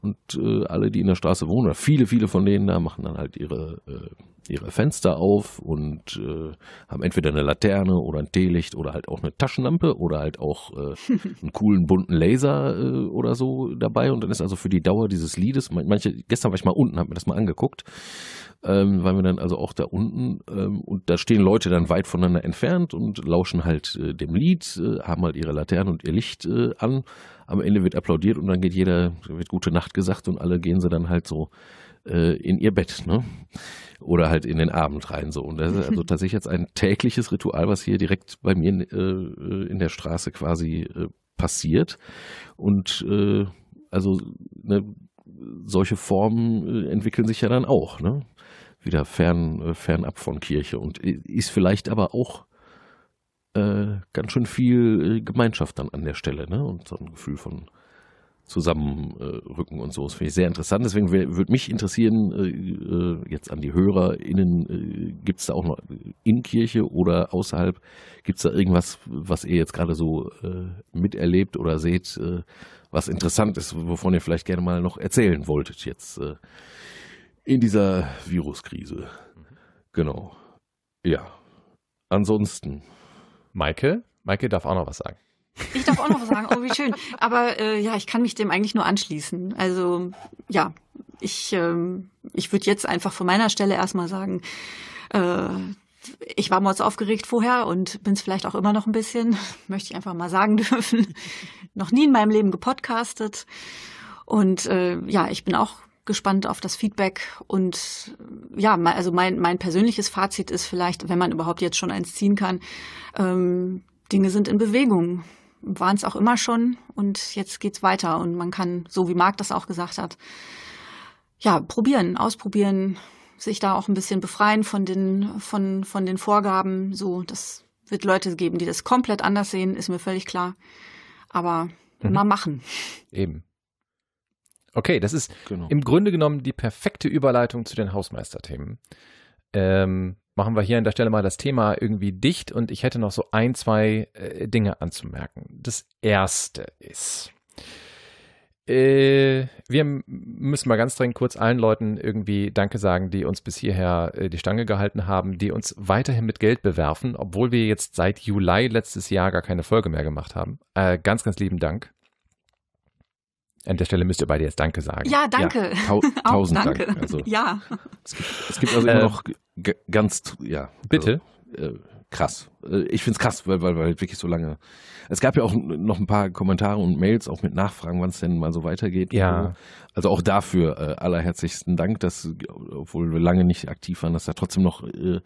und äh, alle, die in der Straße wohnen, oder viele, viele von denen da machen dann halt ihre, äh, ihre Fenster auf und äh, haben entweder eine Laterne oder ein Teelicht oder halt auch eine Taschenlampe oder halt auch äh, einen coolen bunten Laser oder so dabei und dann ist also für die Dauer dieses Liedes, manche, gestern war ich mal unten, habe mir das mal angeguckt ähm, waren wir dann also auch da unten ähm, und da stehen Leute dann weit voneinander entfernt und lauschen halt äh, dem Lied, äh, haben halt ihre Laterne und ihr Licht äh, an. Am Ende wird applaudiert und dann geht jeder, wird gute Nacht gesagt und alle gehen sie dann halt so äh, in ihr Bett, ne? Oder halt in den Abend rein so. Und das ist also tatsächlich jetzt ein tägliches Ritual, was hier direkt bei mir äh, in der Straße quasi äh, passiert. Und äh, also ne, solche Formen äh, entwickeln sich ja dann auch, ne? Wieder fern, äh, fernab von Kirche und ist vielleicht aber auch äh, ganz schön viel äh, Gemeinschaft dann an der Stelle, ne? Und so ein Gefühl von Zusammenrücken und so. Das finde ich sehr interessant. Deswegen würde mich interessieren, äh, jetzt an die HörerInnen, äh, gibt es da auch noch in Kirche oder außerhalb, gibt es da irgendwas, was ihr jetzt gerade so äh, miterlebt oder seht, äh, was interessant ist, wovon ihr vielleicht gerne mal noch erzählen wolltet jetzt äh, in dieser Viruskrise. Genau. Ja. Ansonsten. Maike? Maike darf auch noch was sagen. Ich darf auch noch was sagen. Oh, wie schön. Aber äh, ja, ich kann mich dem eigentlich nur anschließen. Also ja, ich, ähm, ich würde jetzt einfach von meiner Stelle erstmal sagen, äh, ich war mords aufgeregt vorher und bin es vielleicht auch immer noch ein bisschen, möchte ich einfach mal sagen dürfen. noch nie in meinem Leben gepodcastet. Und äh, ja, ich bin auch gespannt auf das Feedback. Und ja, also mein, mein persönliches Fazit ist vielleicht, wenn man überhaupt jetzt schon eins ziehen kann, ähm, Dinge sind in Bewegung. Waren es auch immer schon und jetzt geht's weiter. Und man kann, so wie Marc das auch gesagt hat, ja, probieren, ausprobieren, sich da auch ein bisschen befreien von den, von, von den Vorgaben. So, das wird Leute geben, die das komplett anders sehen, ist mir völlig klar. Aber mhm. mal machen. Eben. Okay, das ist genau. im Grunde genommen die perfekte Überleitung zu den Hausmeisterthemen. Ähm, machen wir hier an der Stelle mal das Thema irgendwie dicht und ich hätte noch so ein, zwei äh, Dinge anzumerken. Das erste ist, äh, wir müssen mal ganz dringend kurz allen Leuten irgendwie Danke sagen, die uns bis hierher äh, die Stange gehalten haben, die uns weiterhin mit Geld bewerfen, obwohl wir jetzt seit Juli letztes Jahr gar keine Folge mehr gemacht haben. Äh, ganz, ganz lieben Dank. An der Stelle müsst ihr beide jetzt Danke sagen. Ja, danke. Ja, tau tausend danke. Dank. Also, ja. Es gibt, es gibt also immer noch ganz, ja. Bitte. Also, krass. Äh, ich finde es krass, weil, weil, weil wirklich so lange. Es gab ja auch noch ein paar Kommentare und Mails, auch mit Nachfragen, wann es denn mal so weitergeht. Ja. Also auch dafür äh, allerherzlichsten Dank, dass, obwohl wir lange nicht aktiv waren, dass da trotzdem noch äh,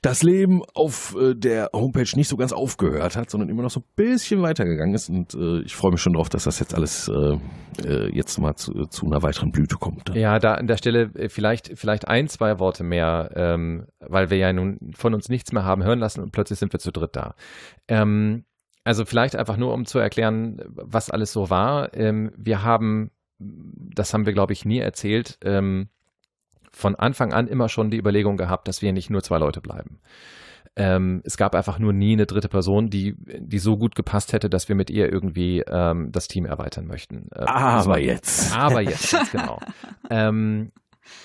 das Leben auf äh, der Homepage nicht so ganz aufgehört hat, sondern immer noch so ein bisschen weitergegangen ist. Und äh, ich freue mich schon drauf, dass das jetzt alles äh, jetzt mal zu, zu, einer weiteren Blüte kommt. Ja, da an der Stelle vielleicht, vielleicht ein, zwei Worte mehr, ähm, weil wir ja nun von uns nichts mehr haben hören lassen und plötzlich sind wir zu dritt da. Ähm, also vielleicht einfach nur, um zu erklären, was alles so war. Ähm, wir haben, das haben wir, glaube ich, nie erzählt, von Anfang an immer schon die Überlegung gehabt, dass wir nicht nur zwei Leute bleiben. Ähm, es gab einfach nur nie eine dritte Person, die, die so gut gepasst hätte, dass wir mit ihr irgendwie ähm, das Team erweitern möchten. Ähm, aber jetzt. Aber jetzt, ganz genau. ähm,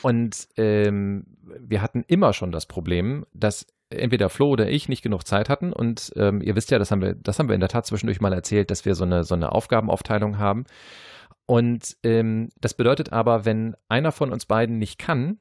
und ähm, wir hatten immer schon das Problem, dass entweder Flo oder ich nicht genug Zeit hatten und ähm, ihr wisst ja, das haben wir, das haben wir in der Tat zwischendurch mal erzählt, dass wir so eine, so eine Aufgabenaufteilung haben. Und ähm, das bedeutet aber, wenn einer von uns beiden nicht kann,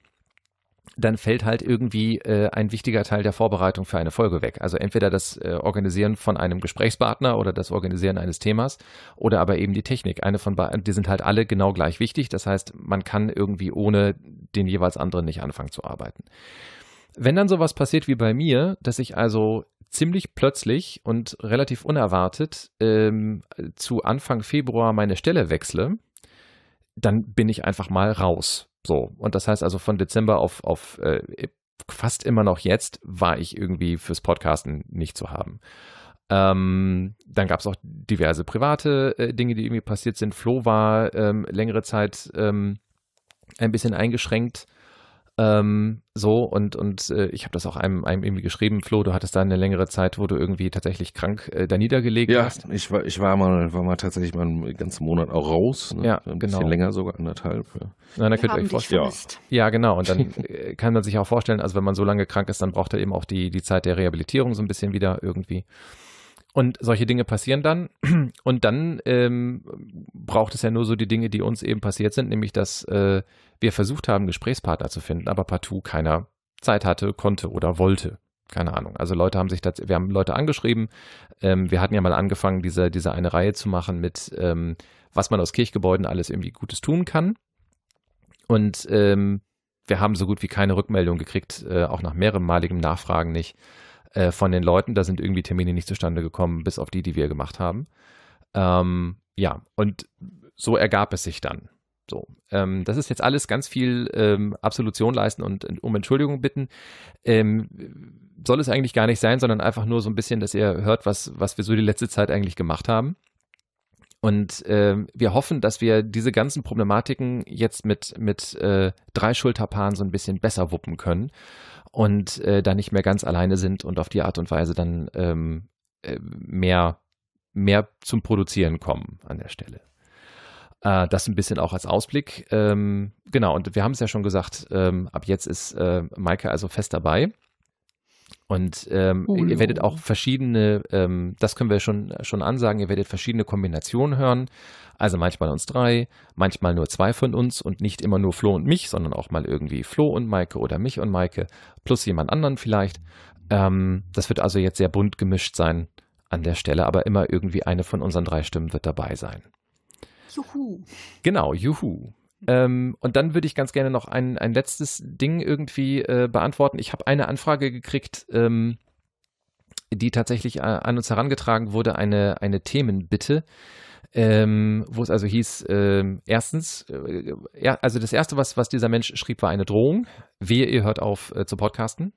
dann fällt halt irgendwie äh, ein wichtiger Teil der Vorbereitung für eine Folge weg. Also entweder das äh, Organisieren von einem Gesprächspartner oder das Organisieren eines Themas oder aber eben die Technik. Eine von beiden, die sind halt alle genau gleich wichtig. Das heißt, man kann irgendwie ohne den jeweils anderen nicht anfangen zu arbeiten. Wenn dann sowas passiert wie bei mir, dass ich also ziemlich plötzlich und relativ unerwartet ähm, zu Anfang Februar meine Stelle wechsle, dann bin ich einfach mal raus. So. Und das heißt also von Dezember auf, auf äh, fast immer noch jetzt war ich irgendwie fürs Podcasten nicht zu haben. Ähm, dann gab es auch diverse private äh, Dinge, die irgendwie passiert sind. Flo war ähm, längere Zeit ähm, ein bisschen eingeschränkt ähm, so und und äh, ich habe das auch einem, einem irgendwie geschrieben, Flo, du hattest da eine längere Zeit, wo du irgendwie tatsächlich krank äh, da niedergelegt ja, hast. Ja, ich war, ich war mal, war mal tatsächlich mal einen ganzen Monat auch raus. Ne? Ja, ein genau. bisschen länger sogar, anderthalb. Ja. Na, dann könnt ihr euch vorstellen. Ja. ja, genau. Und dann äh, kann man sich auch vorstellen, also wenn man so lange krank ist, dann braucht er eben auch die, die Zeit der Rehabilitierung so ein bisschen wieder irgendwie. Und solche Dinge passieren dann. Und dann ähm, braucht es ja nur so die Dinge, die uns eben passiert sind, nämlich dass äh, wir versucht haben, Gesprächspartner zu finden, aber partout keiner Zeit hatte, konnte oder wollte. Keine Ahnung. Also Leute haben sich, wir haben Leute angeschrieben. Ähm, wir hatten ja mal angefangen, diese, diese eine Reihe zu machen mit, ähm, was man aus Kirchgebäuden alles irgendwie Gutes tun kann. Und ähm, wir haben so gut wie keine Rückmeldung gekriegt, äh, auch nach mehrmaligem Nachfragen nicht äh, von den Leuten. Da sind irgendwie Termine nicht zustande gekommen, bis auf die, die wir gemacht haben. Ähm, ja, und so ergab es sich dann. So, ähm, das ist jetzt alles ganz viel ähm, Absolution leisten und, und um Entschuldigung bitten. Ähm, soll es eigentlich gar nicht sein, sondern einfach nur so ein bisschen, dass ihr hört, was, was wir so die letzte Zeit eigentlich gemacht haben. Und äh, wir hoffen, dass wir diese ganzen Problematiken jetzt mit, mit äh, drei Schulterpaaren so ein bisschen besser wuppen können und äh, da nicht mehr ganz alleine sind und auf die Art und Weise dann ähm, äh, mehr, mehr zum Produzieren kommen an der Stelle. Äh, das ein bisschen auch als Ausblick. Ähm, genau, und wir haben es ja schon gesagt, ähm, ab jetzt ist äh, Maike also fest dabei. Und ähm, ihr werdet auch verschiedene, ähm, das können wir schon, schon ansagen, ihr werdet verschiedene Kombinationen hören. Also manchmal uns drei, manchmal nur zwei von uns und nicht immer nur Flo und mich, sondern auch mal irgendwie Flo und Maike oder mich und Maike plus jemand anderen vielleicht. Ähm, das wird also jetzt sehr bunt gemischt sein an der Stelle, aber immer irgendwie eine von unseren drei Stimmen wird dabei sein. Juhu. Genau, juhu. Ähm, und dann würde ich ganz gerne noch ein, ein letztes Ding irgendwie äh, beantworten. Ich habe eine Anfrage gekriegt, ähm, die tatsächlich äh, an uns herangetragen wurde, eine, eine Themenbitte, ähm, wo es also hieß, ähm, erstens, äh, ja, also das erste, was, was dieser Mensch schrieb, war eine Drohung. Wehe, ihr hört auf äh, zu podcasten.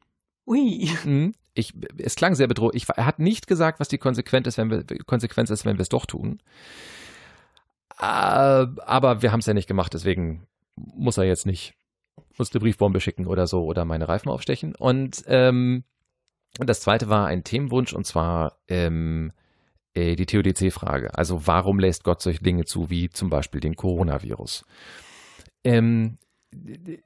Ui. Mhm. Ich, es klang sehr bedrohlich. Ich, er hat nicht gesagt, was die Konsequenz ist, wenn wir, Konsequenz ist, wenn wir es doch tun. Äh, aber wir haben es ja nicht gemacht, deswegen muss er jetzt nicht, muss eine Briefbombe schicken oder so oder meine Reifen aufstechen. Und ähm, das zweite war ein Themenwunsch und zwar ähm, äh, die TODC-Frage. Also warum lässt Gott solche Dinge zu, wie zum Beispiel den Coronavirus? Ähm,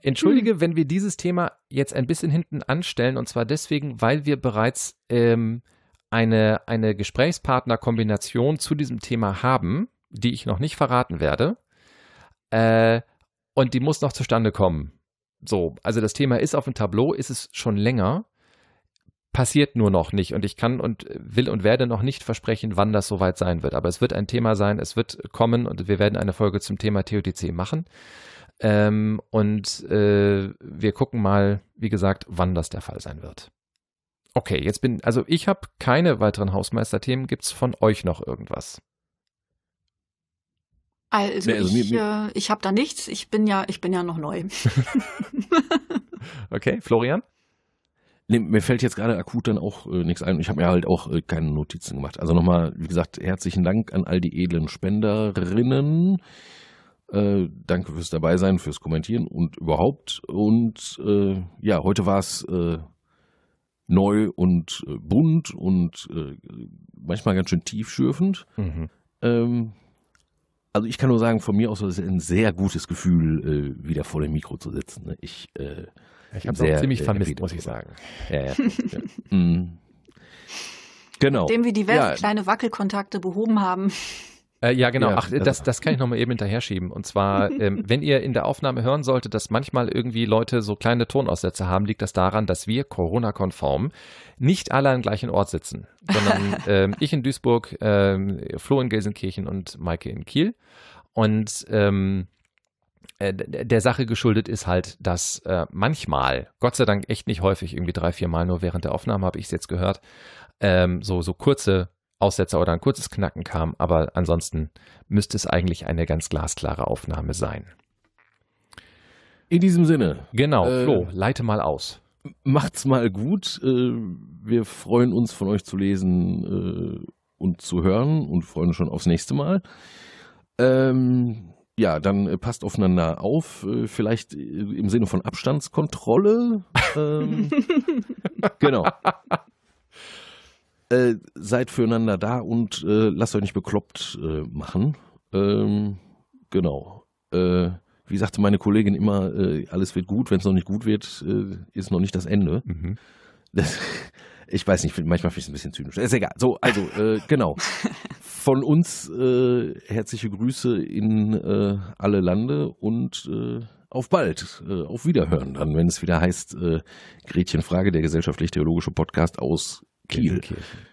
entschuldige, wenn wir dieses Thema jetzt ein bisschen hinten anstellen, und zwar deswegen, weil wir bereits ähm, eine, eine Gesprächspartnerkombination zu diesem Thema haben, die ich noch nicht verraten werde. Äh, und die muss noch zustande kommen. So, also das Thema ist auf dem Tableau, ist es schon länger, passiert nur noch nicht. Und ich kann und will und werde noch nicht versprechen, wann das soweit sein wird. Aber es wird ein Thema sein, es wird kommen und wir werden eine Folge zum Thema TOTC machen. Ähm, und äh, wir gucken mal, wie gesagt, wann das der Fall sein wird. Okay, jetzt bin, also ich habe keine weiteren Hausmeisterthemen. Gibt es von euch noch irgendwas? Also, Nee, also ich, mir- äh, ich habe da nichts. Ich bin ja, ich bin ja noch neu. Okay, Florian? Nee, mir fällt jetzt gerade akut dann auch äh, nichts ein. Ich habe mir halt auch äh, keine Notizen gemacht. Also nochmal, wie gesagt, herzlichen Dank an all die edlen Spenderinnen. Äh, danke fürs Dabeisein, fürs Kommentieren und überhaupt. Und äh, ja, heute war es äh, neu und äh, bunt und äh, manchmal ganz schön tiefschürfend. Mhm. Ähm, also ich kann nur sagen, von mir aus ist es ein sehr gutes Gefühl, äh, wieder vor dem Mikro zu sitzen. ne? Ich äh, Ich habe es auch ziemlich äh, vermisst, muss ich sagen. Ja, ja. mm. genau. Dem wir diverse Ja. kleine Wackelkontakte behoben haben. Äh, ja, genau. Ja, Ach, das, das kann ich nochmal eben hinterher schieben. Und zwar, ähm, wenn ihr in der Aufnahme hören solltet, dass manchmal irgendwie Leute so kleine Tonaussätze haben, liegt das daran, dass wir Corona-konform nicht alle am gleichen Ort sitzen, sondern ähm, ich in Duisburg, ähm, Flo in Gelsenkirchen und Maike in Kiel. Und ähm, äh, der Sache geschuldet ist halt, dass äh, manchmal, Gott sei Dank echt nicht häufig, irgendwie drei, vier Mal nur während der Aufnahme habe ich es jetzt gehört, ähm, so, so kurze Aussetzer oder ein kurzes Knacken kam, aber ansonsten müsste es eigentlich eine ganz glasklare Aufnahme sein. In diesem Sinne, Genau, Äh, Flo, leite mal aus. macht's mal gut. Äh, wir freuen uns, von euch zu lesen äh, und zu hören und freuen uns schon aufs nächste Mal. Ähm, ja, dann äh, passt aufeinander auf. Vielleicht im Sinne von Abstandskontrolle. Ähm, genau. Äh, seid füreinander da und äh, lasst euch nicht bekloppt äh, machen. Ähm, genau. Äh, wie sagte meine Kollegin immer, äh, alles wird gut, wenn es noch nicht gut wird, äh, ist noch nicht das Ende. Mhm. Das, ich weiß nicht, manchmal finde ich es ein bisschen zynisch. Ist egal. So, also, äh, genau. Von uns äh, herzliche Grüße in äh, alle Lande und auf bald. Auf Wiederhören dann, wenn es wieder heißt, Gretchen Frage, der gesellschaftlich-theologische Podcast aus Kiel. Gelsenkirchen.